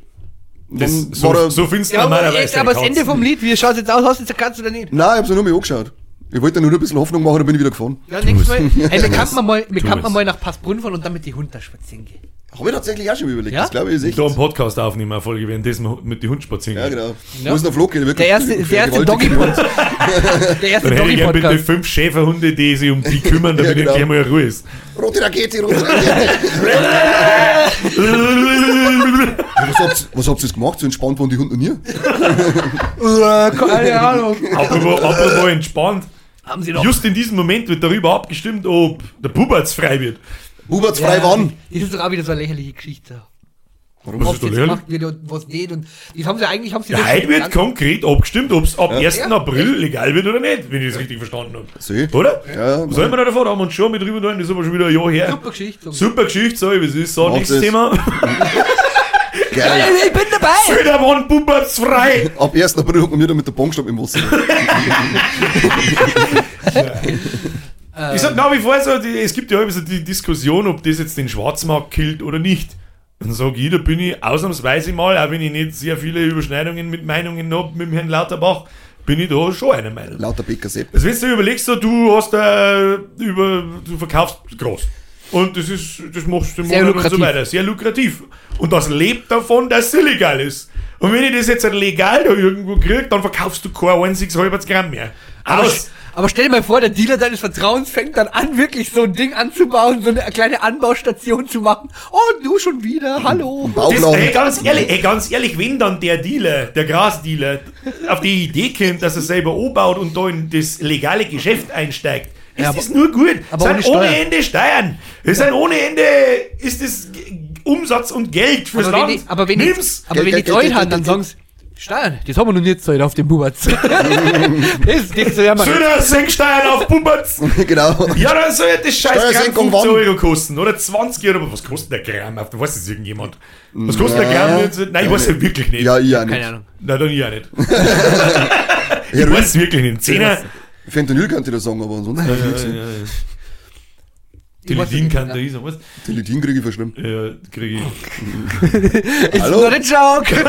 Das, so, er, so findest du Ja, aber, normalerweise. jetzt, aber das Ende vom Lied, wie schaut jetzt aus? Hast du jetzt eine Katze oder nicht? Nein, ich hab's nur mal angeschaut. Ich wollte nur ein bisschen Hoffnung machen, dann bin ich wieder gefahren. Ja, nächstes Mal. Hey, wir kann man mal, wir Tu kann es. man mal nach Passbrunn fahren und dann mit die Hunde spazieren gehen. Habe ich tatsächlich auch schon überlegt. Ja? Das glaube ich ist. Da einen Podcast aufnehmen, eine Folge, währenddessen wir mit den Hund spazieren. Ja, gehen. genau. Ja. Wo ist der Flog? Der, wirklich Der erste, der erste Doggy-Podcast. Der erste Dann hätte ich bitte fünf Schäferhunde, die sich um die kümmern, damit Ja, genau. endlich einmal Ruhe ist. Rote Rakete, rote Rakete. was, habt, was habt ihr jetzt gemacht? So entspannt waren die Hunde nie? Keine Ahnung. apropos, apropos entspannt. Haben sie noch. Just in diesem Moment wird darüber abgestimmt, ob der Bubatz frei wird. Huberts frei wann? Das ist doch auch wieder so eine lächerliche Geschichte. Warum? Was ist da jetzt lächerlich? gemacht wird und was nicht. Und die haben sie eigentlich, haben sie Ja, das heute wird konkret abgestimmt, ob es ab 1. Ja. April legal wird oder nicht, wenn ich das richtig verstanden habe. See. Oder? Ja, Was soll man da davon? Da haben wir uns schon mit drüber gehalten, das ist aber schon wieder ein Jahr her. Super Geschichte. Super Geschichte, sag ich, wie es ist. So, Macht nächstes es. Thema. Geil. Ich bin dabei! Södermann, Bubberts frei! Ab 1. April hocken wir da mit der Bankstopp im Wasser. Ich sag nach wie vor so, die, es gibt ja immer so die Diskussion, ob das jetzt den Schwarzmarkt killt oder nicht. Dann sag ich, da bin ich ausnahmsweise mal, auch wenn ich nicht sehr viele Überschneidungen mit Meinungen habe mit dem Herrn Lauterbach, bin ich da schon einer Meinung. Lauter Bäcker Sepp. Also wenn du überlegst, so, du hast äh, über, du verkaufst Gras. Und das ist, das machst du im Monat und so weiter. Sehr lukrativ. Und das lebt davon, dass es illegal ist. Und wenn ich das jetzt legal da irgendwo krieg, dann verkaufst du kein einziges halbes Gramm mehr. Aber, Aus! aber stell dir mal vor, der Dealer deines Vertrauens fängt dann an, wirklich so ein Ding anzubauen, so eine kleine Anbaustation zu machen. Oh, du schon wieder, hallo. Das, ey, ganz ehrlich, ey, ganz ehrlich, wenn dann der Dealer, der Grasdealer, auf die Idee kommt, dass er selber anbaut und da in das legale Geschäft einsteigt, ist Ja, das nur gut. aber sind ohne ohne. Ende Steuern. Es sind ohne Ende, ist das Umsatz und Geld fürs Aber wenn Land. die, aber wenn die, Nimm's. aber wenn Treuen Geld, haben, dann sagen sie, Steuern, das haben wir noch nicht Zeit auf dem Bubatz. das ja, man. Söder, senk Steuern auf Pumperz. genau. Ja, dann soll das scheiß Gramm Steuersenkung 15 wann? Euro kosten. Oder 20 Euro. Was kostet der Gramm? Auf- Weiß das irgendjemand? Was kostet der Ja. Gramm? jetzt? Nein, ich weiß es wirklich nicht. Ja, ich auch nicht. Keine Ahnung. Nein, dann ich auch nicht. Ich weiß es wirklich nicht. Zehner. Fentanyl könnte ich da sagen, aber ansonsten hab ich nichts gesehen. Teledin kann da ist, was? Teledin kriege ich verschrieben. Ja, kriege ich. Hallo? Not a joke.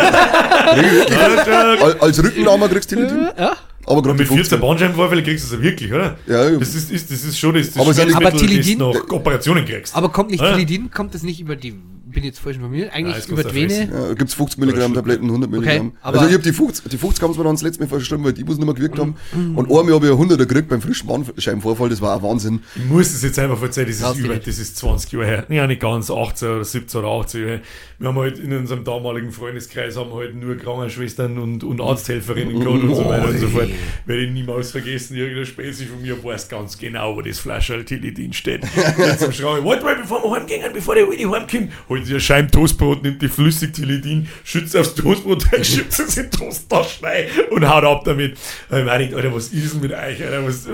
Al- Als Rückenname kriegst du Teledin. ja. Aber gerade mit die 14 15. Bandscheibenvorfälle kriegst du es ja wirklich, oder? Ja, ja. Das ist, ist, das ist schon das, das Aber Schmerzmittel, das du nach Operationen kriegst. Aber kommt nicht Ja. Tilidin, kommt das nicht über die, bin jetzt falsch informiert, eigentlich das über Vene. Ja, gibt's 50 Milligramm Tabletten, 100 Milligramm. aber- also ich hab die 50, die 50 haben sie mir dann das letzte Mal verschrieben, weil die was nicht mehr gewirkt haben. Und einmal habe ich ein 100er gekriegt beim frischen Bandscheibenvorfall, das war ein Wahnsinn. Ich muss es jetzt einfach erzählen, das ist über, das ist 20 Jahre her. Ja, nicht ganz, 18 oder 17 oder 18 Jahre. Wir haben halt in unserem damaligen Freundeskreis haben halt nur Krankenschwestern und, und Arzthelferinnen gehabt und so weiter und so fort. Werde ich niemals vergessen, irgendein Spezi von mir weiß ganz genau, wo das Flasche Tilidin steht. Jetzt warte mal, bevor wir heimgehen, bevor der Willi heimkommt, holt ein Scheiben Toastbrot, nimmt die flüssig Tilidin, schützt aufs Toastbrot, schützt es in die Toasttasche rein und haut ab damit. Und ich meine, Alter, was ist denn mit euch, Alter? Was, oh.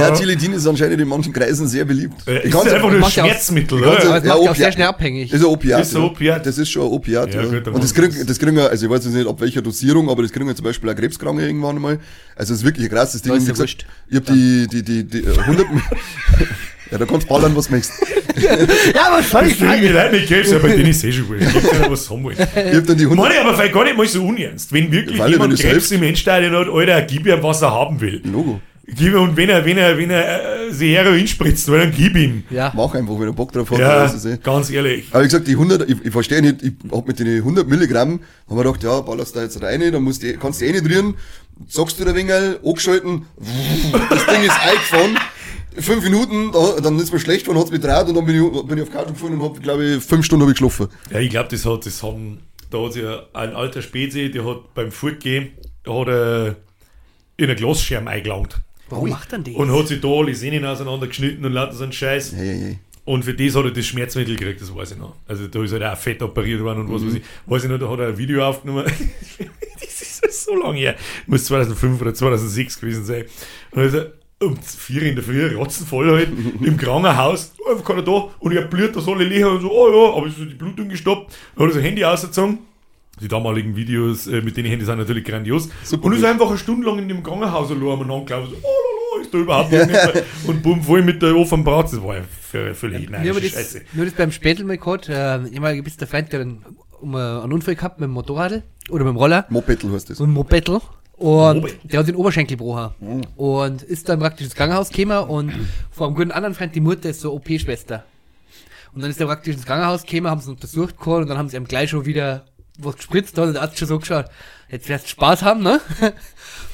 Ja, Teledin ist anscheinend in manchen Kreisen sehr beliebt. Äh, Ich ist einfach nur ein Schmerzmittel, oder? Ja, ja auch sehr Opiat. schnell abhängig. Das ist ein Opiat. Ist ein. Opiat. Das ist schon ein Opiat. Ja, Ja, gut, und das kriegen, das kriegen wir, also ich weiß jetzt nicht, ab welcher Dosierung, aber das kriegen wir zum Beispiel auch Krebskranke irgendwann einmal. Also es ist wirklich ein krasses Ding. Wie ja gesagt, ich hab die, die, die, die äh, 100, ja, da kannst du ballern, was du möchtest. Ja, was soll Ich kriege die Leute nicht Krebs, aber denen ist eh schon wurscht. Ich kann ja was haben wollen. Ich hab dann die 100, Meine aber vielleicht gar nicht mal so unernst. Wenn wirklich Weil, jemand Krebs selbst- im Endstadion hat, Alter, gib ihm, was er haben will. Logo. Gib ihm, und wenn er, wenn er, wenn er äh, sich Heroin spritzt, dann gib ihm. Ja. Mach einfach, wenn du Bock drauf hast. Ja, ist eh. ganz ehrlich. Aber wie gesagt, die 100, ich, ich verstehe nicht, ich hab mit den 100 Milligramm, haben wir gedacht, ja, ballerst da jetzt rein, dann musst du, kannst du eh nicht rühren, sagst du der Wingel, angeschalten, das Ding ist eingefahren, fünf Minuten, da, dann ist mir schlecht geworden, hat's mich draht und dann bin ich, bin ich auf Couch gefallen und hab, glaube ich, fünf Stunden ich geschlafen. Ja, ich glaube, das hat, das haben, da hat sich ein alter Spezi, der hat beim Fortgehen, da hat er in eine Glasscherbe eingelangt. Warum macht dann die? Und hat sich da alle Sehnen auseinandergeschnitten und lauter so einen Scheiß. Hey, hey, hey. Und für das hat er das Schmerzmittel gekriegt, das weiß ich noch. Also da ist halt auch fett operiert worden und was weiß ich. Weiß ich noch, da hat er ein Video aufgenommen. das ist so lange her. Muss 2005 oder 2006 gewesen sein. Und also um vier in der Früh, rotzenvoll halt, im Krankenhaus, einfach keiner da. Und ich blüht, da soll ich liegen und so, oh ja, aber ist so die Blutung gestoppt. Dann hat er sein Handy ausgezogen. Die damaligen Videos äh, mit den Handys sind natürlich grandios. Super und ist gut. einfach eine Stunde lang in dem Krankenhaus allein und angelaufen, so, oh, la, la, ist da überhaupt nicht mehr. Und bumm, voll mit der offenen Bratz. Das war ja für- völlig Nur nein, das, Scheiße. nur das beim Spätel mal gehabt, äh, ehemaliger bist der Freund, der einen, um, einen Unfall gehabt mit dem Motorrad oder mit dem Roller, Mopedl heißt das. so ein Mopedl. Und Moped. der hat den Oberschenkel gebrochen. Und ist dann praktisch ins Krankenhaus gekommen und vor einem guten anderen Freund, die Mutter ist so OP-Schwester. Und dann ist er praktisch ins Krankenhaus gekommen, haben sie untersucht gehabt und dann haben sie ihm gleich schon wieder was gespritzt da und der Arzt schon so geschaut, jetzt wirst du Spaß haben, ne?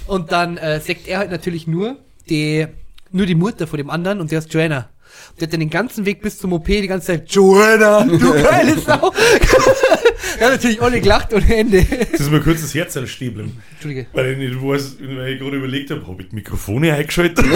Und dann äh, sagt er halt natürlich nur die, nur die Mutter von dem anderen und der ist Joanna. Der hat dann den ganzen Weg bis zum OP die ganze Zeit, Joanna, du geile Sau. er hat natürlich alle gelacht ohne Ende. Das ist mir kurz das Herz anstiebeln. Entschuldige. Weil ich nicht weiß, weil ich gerade überlegt habe, habe ich die Mikrofone eingeschaltet?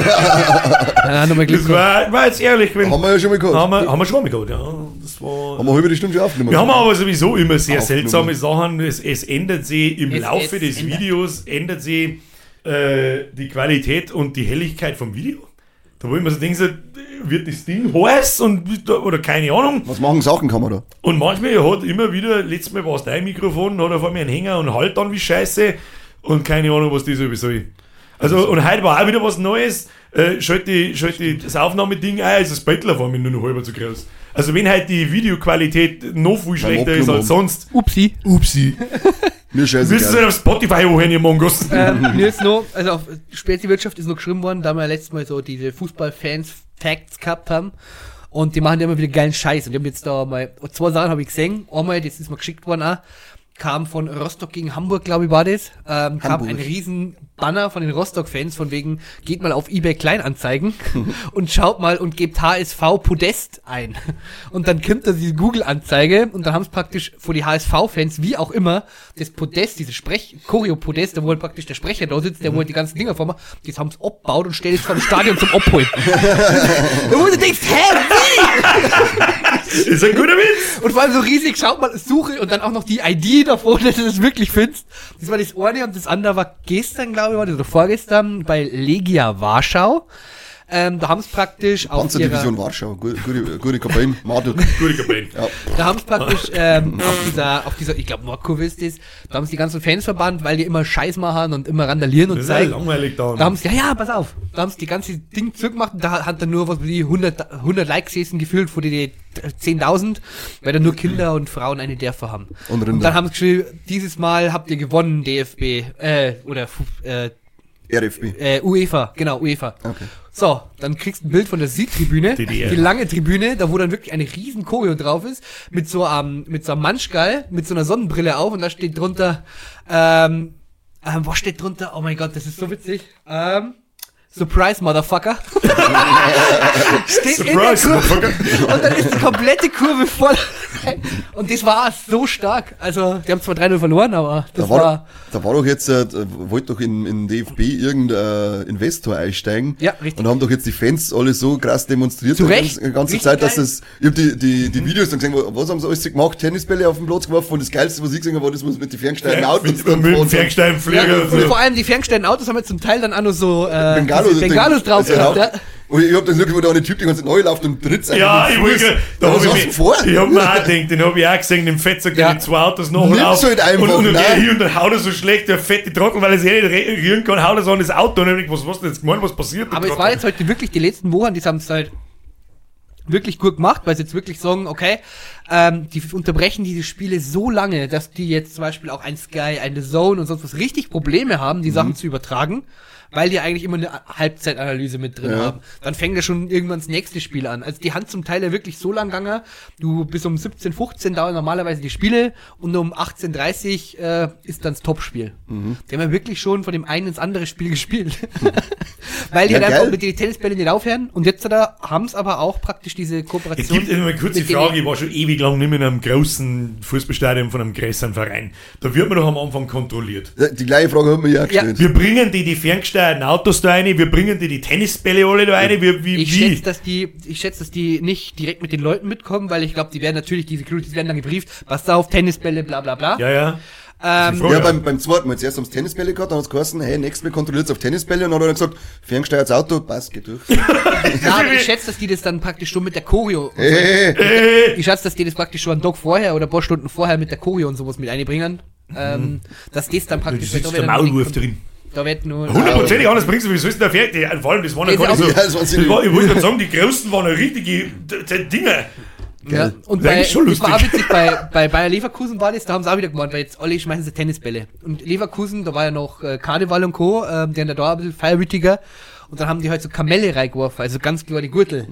Ja, nochmal Glück Das war, war jetzt ehrlich, wenn, Haben wir ja schon mal gehabt. haben wir, haben wir schon mal gehabt, ja. Das war, Haben wir halbe Stunde schon aufgenommen. wir haben aber sowieso immer sehr Aufgenommen. seltsame Sachen. Es, es ändert sich im Es- Laufe es des ändert. Videos, ändert sich äh, die Qualität und die Helligkeit vom Video. Da wo ich mir so denke, so, wird das Ding heiß und, oder keine Ahnung. Was machen Sachen kann man da? Und manchmal hat immer wieder, letztes Mal war es dein Mikrofon, hat er vor mir einen Hänger und halt dann wie scheiße und keine Ahnung, was das sowieso soll. Also, und heute war auch wieder was Neues. Äh, schalte ich, schalte ich das Aufnahmeding ein, also das Bettler war mir nur noch halber zu groß. Also, wenn halt die Videoqualität noch viel schlechter ist als sonst, Upsi. upsi. Mir Müssen Sie scheißegal. auf Spotify hochhören, ihr Mongos. ähm, mir ist noch, also auf Spezi-Wirtschaft ist noch geschrieben worden, da wir letztes Mal so diese Fußball-Fans-Facts gehabt haben. Und die machen ja immer wieder geilen Scheiß. Und die haben jetzt da mal, zwei Sachen habe ich gesehen. Einmal, das ist mir geschickt worden auch, kam von Rostock gegen Hamburg, glaube ich, war das. Ähm, kam ein riesen Banner von den Rostock-Fans von wegen, geht mal auf eBay Kleinanzeigen und schaut mal und gebt HSV Podest ein. Und dann kommt da diese Google-Anzeige und dann haben es praktisch vor die HSV-Fans, wie auch immer, das Podest, diese Sprech, Choreo-Podest, da wo halt praktisch der Sprecher da sitzt, der wo halt die ganzen Dinger vormacht, das haben sie abgebaut und stellt es vor dem Stadion zum Abholen. und wo du denkst, hä, wie? ist ein guter Witz. Und vor allem so riesig, schaut mal, suche und dann auch noch die ID davor, dass du das wirklich findest. Das war das eine und das andere war gestern, glaube das, oder vorgestern bei Legia Warschau. Ähm, da haben es praktisch auf ihrer, Panzerdivision Warschau. Gute, Kabine. Martel. Gute. Ja. da haben es praktisch ähm, auf dieser, auf dieser, ich glaube Nordkurve ist das, da haben es die ganzen Fans verbannt, weil die immer Scheiß machen und immer randalieren und Das ist ja zeigen. langweilig da. Da haben sie, ja, ja, pass auf. Da haben sie die ganze Ding zurückgemacht und da hat dann nur was wie die 100, 100 Likes gewesen, gefühlt vor die 10.000, weil da nur Kinder und Frauen eine Dörfer haben. Und. Und dann haben sie geschrieben, dieses Mal habt ihr gewonnen, DFB, äh, oder, äh, RFB. äh, UEFA, genau, UEFA. Okay. So, dann kriegst du ein Bild von der Südtribüne, DDR. die lange Tribüne, da wo dann wirklich eine riesen Choreo drauf ist, mit so einem, mit so einem Manschgall, mit so einer Sonnenbrille auf und da steht drunter, ähm, ähm, was steht drunter? Oh mein Gott, das ist so witzig. Ähm, Surprise, Motherfucker. steht Surprise, in der Kurve. Motherfucker. Und dann ist die komplette Kurve voll. Und das war so stark. Also, die haben zwar 3-0 verloren, aber das Da war, war, da war doch jetzt, äh, wollte doch in, in DFB irgendein äh, Investor einsteigen. Ja, richtig. Und haben doch jetzt die Fans alle so krass demonstriert Zu die Recht. ganze, ganze Richtig Zeit, dass das, ich hab die, die, die Videos dann gesehen, was haben sie alles gemacht? Tennisbälle auf den Platz geworfen und das Geilste, was ich gesehen habe, war das, was mit den ferngesteuerten Autos Mit, mit dem fahren. Ferngsteinflieger ja, und und so. vor allem die ferngesteuerten Autos haben jetzt zum Teil dann auch noch so äh, Bengalos, diese Bengalos drauf also, gehabt. Ja. Und ich hab dann gesehen, wo da eine Typ die ganze Zeit neu läuft und tritt Ja, ich wollte, da hab ich, denn vor? ich hab mir auch gedacht, den hab ich auch gesehen, dem Fetzer, der Ja. mit zwei Autos noch Nimm's auf. halt einfach, und, und der hier und dann haut er so schlecht, der fette Trottel, weil er sich eh nicht reagieren kann, haut er so an das Auto und ich denk, was hast du jetzt gemeint, was passiert? der Aber es war jetzt heute wirklich die letzten Wochen, die haben es halt wirklich gut gemacht, weil sie jetzt wirklich sagen, okay, ähm, die unterbrechen diese Spiele so lange, dass die jetzt zum Beispiel auch ein Sky, eine Zone und sonst was richtig Probleme haben, Mhm. die Sachen zu übertragen, weil die eigentlich immer eine Halbzeitanalyse mit drin Ja. haben. Dann fängt ja schon irgendwann das nächste Spiel an. Also die Hand zum Teil ja wirklich so lang gegangen, du bis um 17, 15 dauern normalerweise die Spiele und um 18.30 äh, ist dann das Topspiel. Mhm. Die haben ja wirklich schon von dem einen ins andere Spiel gespielt. Weil die Ja, halt geil. einfach mit den Tennisbällen nicht aufhören und jetzt da haben es aber auch praktisch diese Es Kooperation. gibt immer eine kurze Frage, ich war schon ewig lang nicht mehr in einem großen Fußballstadion von einem größeren Verein. Da wird man doch am Anfang kontrolliert. Die gleiche Frage haben wir ja gestellt. Wir bringen die die ferngesteuerten Autos da rein, wir bringen die die Tennisbälle alle da rein, wir, wie, Ich wie? schätze, dass die, ich schätze, dass die nicht direkt mit den Leuten mitkommen, weil ich glaube, die werden natürlich, diese Securities werden dann gebrieft, was da auf Tennisbälle, bla bla bla. Ja, ja. ähm. Ja, beim, beim zweiten Mal. Zuerst haben sie Tennisbälle gehabt, dann hat es geheißen, hey, nächstes Mal kontrolliert auf Tennisbälle und dann hat er gesagt, ferngesteuertes Auto, passt, geht durch. ja, aber ich schätze, dass die das dann praktisch schon mit der Choreo, hey, hey, hey. ich schätze, dass die das praktisch schon einen Tag vorher oder ein paar Stunden vorher mit der Choreo und sowas mit einbringen, ähm, dass das dann Da praktisch, sitzt da der wird dann Maulwurf drin. Da wird nur, Hundertprozentig anders bringst du, wie soll denn der Pferd? Die- Vor allem, das waren ja gar nicht ist so. Ja, das war, ich wollte gerade sagen, die größten waren ja richtige d- d- Dinge. Ja, und Das ist bei, eigentlich schon das war auch lustig. witzig, bei, bei Bayer Leverkusen war das, da haben sie auch wieder gemacht, weil jetzt alle schmeißen sie Tennisbälle. Und Leverkusen, da war ja noch äh, Karneval und Co., ähm, die haben da da ein bisschen feierwütiger. Und dann haben die halt so Kamelle reingeworfen, also ganz klar die Gürtel.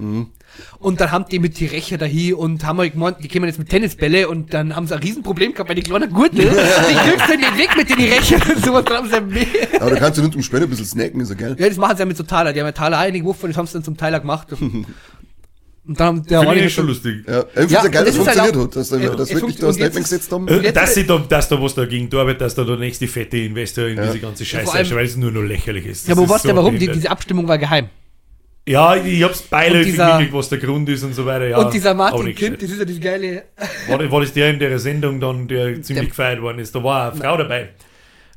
Und dann haben die mit die Recher dahin und haben halt gemeint, die kämen jetzt mit Tennisbälle und dann haben sie ein Riesenproblem gehabt, weil die kleinen Gürtel, die kriegst du nicht weg mit den Recher und sowas, dann haben sie ja mehr. Aber da kannst du nicht um Spielen ein bisschen snacken, ist ja geil. Ja, das machen sie ja mit so Taler, die haben ja Taler eingeworfen und das haben sie dann zum Teiler gemacht. Und dann haben der Finde ich schon lustig. Ja, ich Ja, ja geil, dass es das ist halt funktioniert auch- hat, dass, da- Ja, dass wirklich da ein Statement ist- gesetzt haben. Äh, dass, sie da, dass da was dagegen arbeitet, dass da der nächste fette Investor in Ja. diese ganze Scheiße vor allem- ist, weil es nur noch lächerlich ist. Ja, Das aber ist was so der warum? Die, diese Abstimmung war geheim. Ja, ich hab's beiläufig mitgekriegt, was der Grund ist und so weiter. Ja, und dieser Martin Kind, das ist ja diese geile. War, war das der in der Sendung dann, der ziemlich Der- gefeiert worden ist? Da war eine Frau dabei.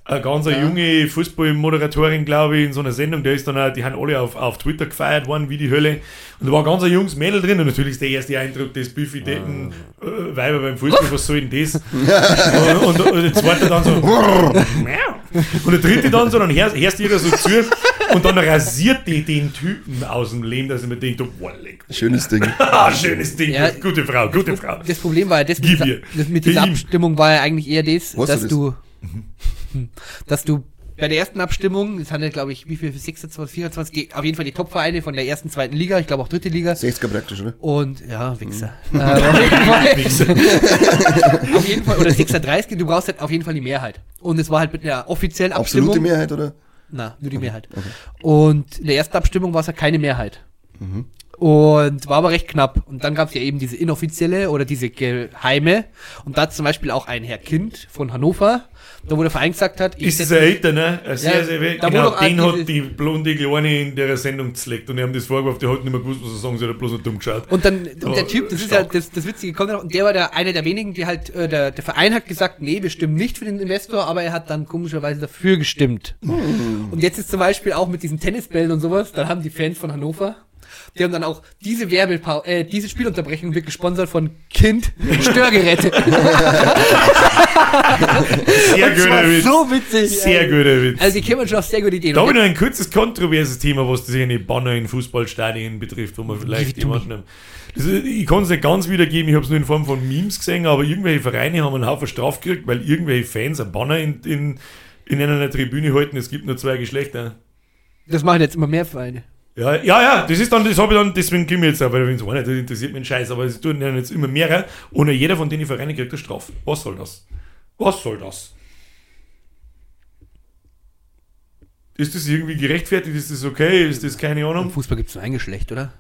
Eine ganz eine junge Fußballmoderatorin, glaube ich, in so einer Sendung, der ist dann auch, die haben alle auf, auf Twitter gefeiert worden, wie die Hölle. Und da war ein ganz ein junges Mädel drin und natürlich ist der erste Eindruck, das Buffy Decken äh, Weiber beim Fußball, was soll denn das? und, und, und der zweite dann so, und der dritte dann so, dann hörst, hörst du ihr so zu und dann rasiert die den Typen aus dem Leben, dass ich mir denke, boah, leck. Schönes Ding. Ah, schönes Ding, Ja. gute Frau, gute Frau. Das Problem war ja, das mit, dieser, das mit dieser. Abstimmung war ja eigentlich eher das, Weißt dass du das? du, dass du bei der ersten Abstimmung, das handelt, glaube ich, wie viel, 26, 24, die, auf jeden Fall die Top-Vereine von der ersten, zweiten Liga, ich glaube auch dritte Liga. 60er praktisch, oder? Und, ja, Wichser. Mhm. Äh, auf, jeden Fall, auf jeden Fall, oder 36, du brauchst halt auf jeden Fall die Mehrheit. Und es war halt mit einer offiziellen Abstimmung. Absolute Mehrheit, oder? Na, nur die Mehrheit. Und in der ersten Abstimmung war es ja keine Mehrheit. Und war aber recht knapp. Und dann gab es ja eben diese inoffizielle oder diese geheime. Und da zum Beispiel auch ein Herr Kind von Hannover, da wo der Verein gesagt hat, ich Ist es setze- ein älter, ne? Ein sehr, Ja, sehr wo Genau, den hat die blonde Kleine in der Sendung zleckt und die haben das vorgeworfen, der hat nicht mehr gewusst, was er sagen soll, der hat bloß noch dumm geschaut. und dann, und der Typ, das ist ja stark. das, das Witzige, kommt noch, und der war der einer der wenigen, die halt, äh, der, der Verein hat gesagt, nee, wir stimmen nicht für den Investor, aber er hat dann komischerweise dafür gestimmt. Und jetzt ist zum Beispiel auch mit diesen Tennisbällen und sowas, dann haben die Fans von Hannover, die haben dann auch diese Werbepau äh, diese Spielunterbrechung wird gesponsert von Kind Störgeräte. Sehr Das guter Witz. so witzig. Sehr guter Witz. Also die kämen schon auf sehr gute Ideen. da habe ich noch ein kurzes kontroverses Thema, was das eine Banner in Fußballstadien betrifft, wo man vielleicht jemanden. Das ist, ich kann es nicht ganz wiedergeben, ich habe es nur in Form von Memes gesehen, aber irgendwelche Vereine haben einen Haufen Straf gekriegt, weil irgendwelche Fans ein Banner in, in, in einer Tribüne halten, es gibt nur zwei Geschlechter. das machen jetzt immer mehr Vereine. Ja, ja, ja, das ist dann, das habe ich dann, deswegen komme ich jetzt auch, weil wenn es einer, das interessiert mich ein Scheiß, aber es tun ja jetzt immer mehrere und jeder von denen Vereine kriegt eine Strafe. Was soll das? Was soll das? Ist das irgendwie gerechtfertigt? Ist das okay? Ist das keine Im Ahnung? Fußball gibt es nur ein Geschlecht, oder?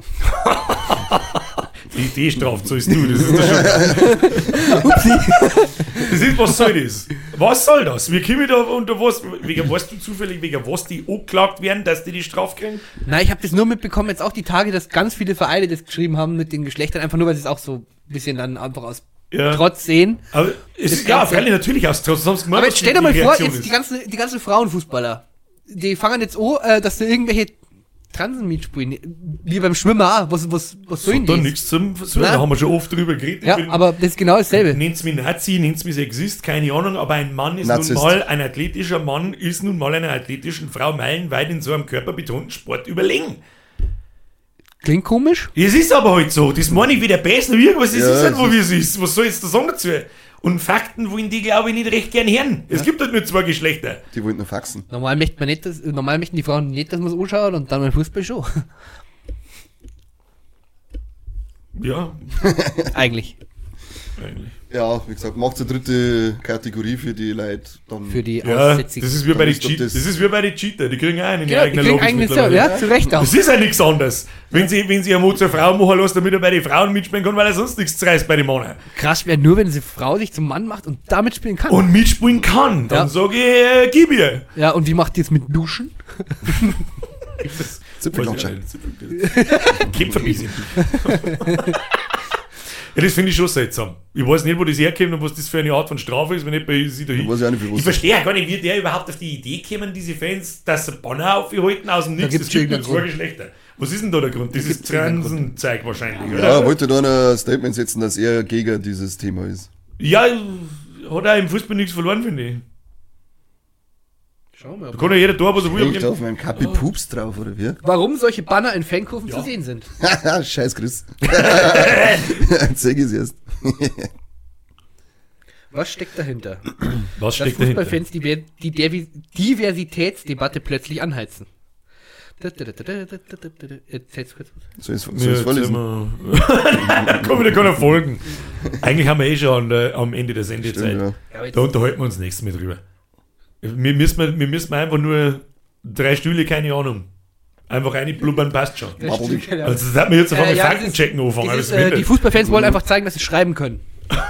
Die Idee straft, so ist du. Das ist das schon. Das ist, was soll das? Was soll das? Wir kommen da unter was, wegen was du zufällig, wegen was die angeklagt werden, dass die die Strafe kriegen? Nein, ich habe das nur mitbekommen, jetzt auch die Tage, dass ganz viele Vereine das geschrieben haben mit den Geschlechtern, einfach nur, weil sie es auch so ein bisschen dann einfach aus Ja. Trotz sehen. Aber es ist, ja, freilich natürlich aus Trotz. Sonst Aber jetzt stell dir mal vor, Reaktion jetzt die ganzen, die ganzen Frauenfußballer, die fangen jetzt an, äh, dass sie irgendwelche Transen mitspielen, wie beim Schwimmen auch. Was, was, was soll denn Da das? nichts zum Versuchen, da haben wir schon oft drüber geredet. Ja, bin- aber das ist genau dasselbe. Nennt's mich Nazi, nennt's mich Sexist, keine Ahnung, aber ein Mann ist Narzisst. nun mal, ein athletischer Mann ist nun mal einer athletischen Frau meilenweit in so einem körperbetonten Sport überlegen. Klingt komisch. Es ist aber halt so, das meine ich wieder besser, irgendwas, es Ja, ist halt, wo wie es ist. Was soll ich jetzt da sagen dazu? Und Fakten wollen die, glaube ich, nicht recht gern hören. Es gibt halt nur zwei Geschlechter. Die wollten nur faxen. Normal möchte man nicht, dass, normal möchten die Frauen nicht, dass man es anschaut und dann beim Fußball schon. Ja, Eigentlich. eigentlich. Ja, wie gesagt, macht eine dritte Kategorie für die Leute. Dann Für die Ja, das ist wie bei den Cheater. das- Das ist wie bei den Cheater, die kriegen auch einen Genau, die eigenen kriegen Logos eigene mittlerweile. ja, zu Recht auch. Das ist ja nichts anderes. Wenn sie, wenn sie eine Mut zur Frau machen lässt, damit er bei den Frauen mitspielen kann, weil er sonst nichts reißt bei den Männern. Krass wäre nur, wenn diese Frau sich zum Mann macht und damit spielen kann. Und mitspielen kann, dann Ja. sage ich, äh, gib ihr. ja, und wie macht die es mit Duschen? Zipfelklatscher. Kämpfer ein bisschen. Ja, das finde ich schon seltsam. Ich weiß nicht, wo das herkommt und was das für eine Art von Strafe ist, wenn nicht bei sie dahin. Weiß ich nicht, Ich verstehe ja gar nicht, wie der überhaupt auf die Idee kämen, diese Fans, dass sie Banner aufhalten aus dem Nichts. gibt's Es gibt Grund. Geschlechter. Was ist denn da der Grund? Das irgendeinen Grund. Transenzeug wahrscheinlich, Ja, oder? er wollte da ein Statement setzen, dass er gegen dieses Thema ist. Ja, hat auch im Fußball nichts verloren, finde ich. Schauen wir Da kann ja jeder da, was er will. Hängt auf meinem Kapi Pups drauf, oder wie? Warum solche Banner in Fankurven Ja. zu sehen sind. Haha, Scheiß Chris. Zeig es erst. Was steckt dahinter? Was Dass steckt dahinter? Fußballfans die, die Diversitätsdebatte plötzlich anheizen. Erzähl's kurz. Soll ich es vorlesen? wir- Komm, da kann er folgen. Eigentlich haben wir eh schon der, am Ende der Sendezeit. Stimmt, ja. Da unterhalten wir uns nächstes Mal drüber. Wir müssen, wir müssen einfach nur drei Stühle, keine Ahnung. Einfach reinblubbern passt schon. Das. Also das hat mir jetzt auf einmal Äh, ja, das Fakten ist- checken anfangen. Das Das ist, äh, die Fußballfans wollen einfach zeigen, dass sie schreiben können.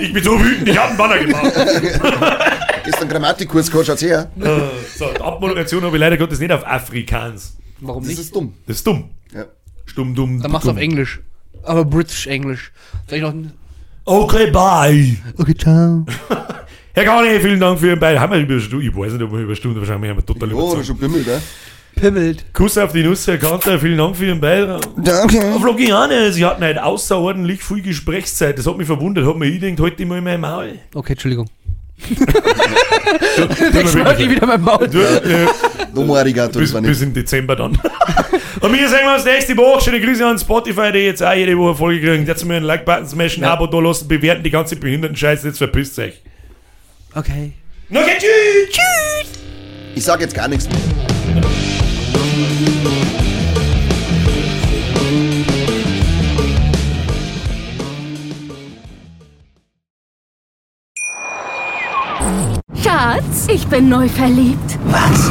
ich bin so wütend, ich hab einen Banner gemacht. Gestern Grammatikkurs gehabt, schaut's her. Äh, so, die Abmoderation habe ich leider Gottes nicht auf Afrikaans. Warum Das nicht? ist dumm. Das ist dumm. Ja. Stumm, dumm. Dann machst du auf Englisch. Aber British Englisch. Soll ich noch ein... Okay, bye. Okay, ciao. Herr Garni, vielen Dank für Ihren Beitrag. Haben wir über Stunde, ich weiß nicht, ob wir über Stunde, wahrscheinlich haben wir total Oh, überzogen. schon bimmelt, ne? Pimmelt. Kuss auf die Nuss, Herr Kanter, vielen Dank für Ihren Beitrag. Danke. Floriane, Sie hatten heute außerordentlich viel Gesprächszeit. Das hat mich verwundert. Hat mir ich gedacht, heute mal in mein Maul. Okay, Entschuldigung. Tut mir Ich wieder mein Maul. Du, äh, Domo arigato, bis, bis im Dezember dann. Und wir sehen uns nächste Woche. Schöne Grüße an Spotify, die jetzt auch jede Woche Folge kriegen. Jetzt mir einen Like-Button smashen, ein Abo da lassen, bewerten die ganze Behinderten-Scheiße. Jetzt verpisst euch. Okay. Okay, tschüss! Tschüss! Ich sag jetzt gar nichts. Schatz, ich bin neu verliebt. Was?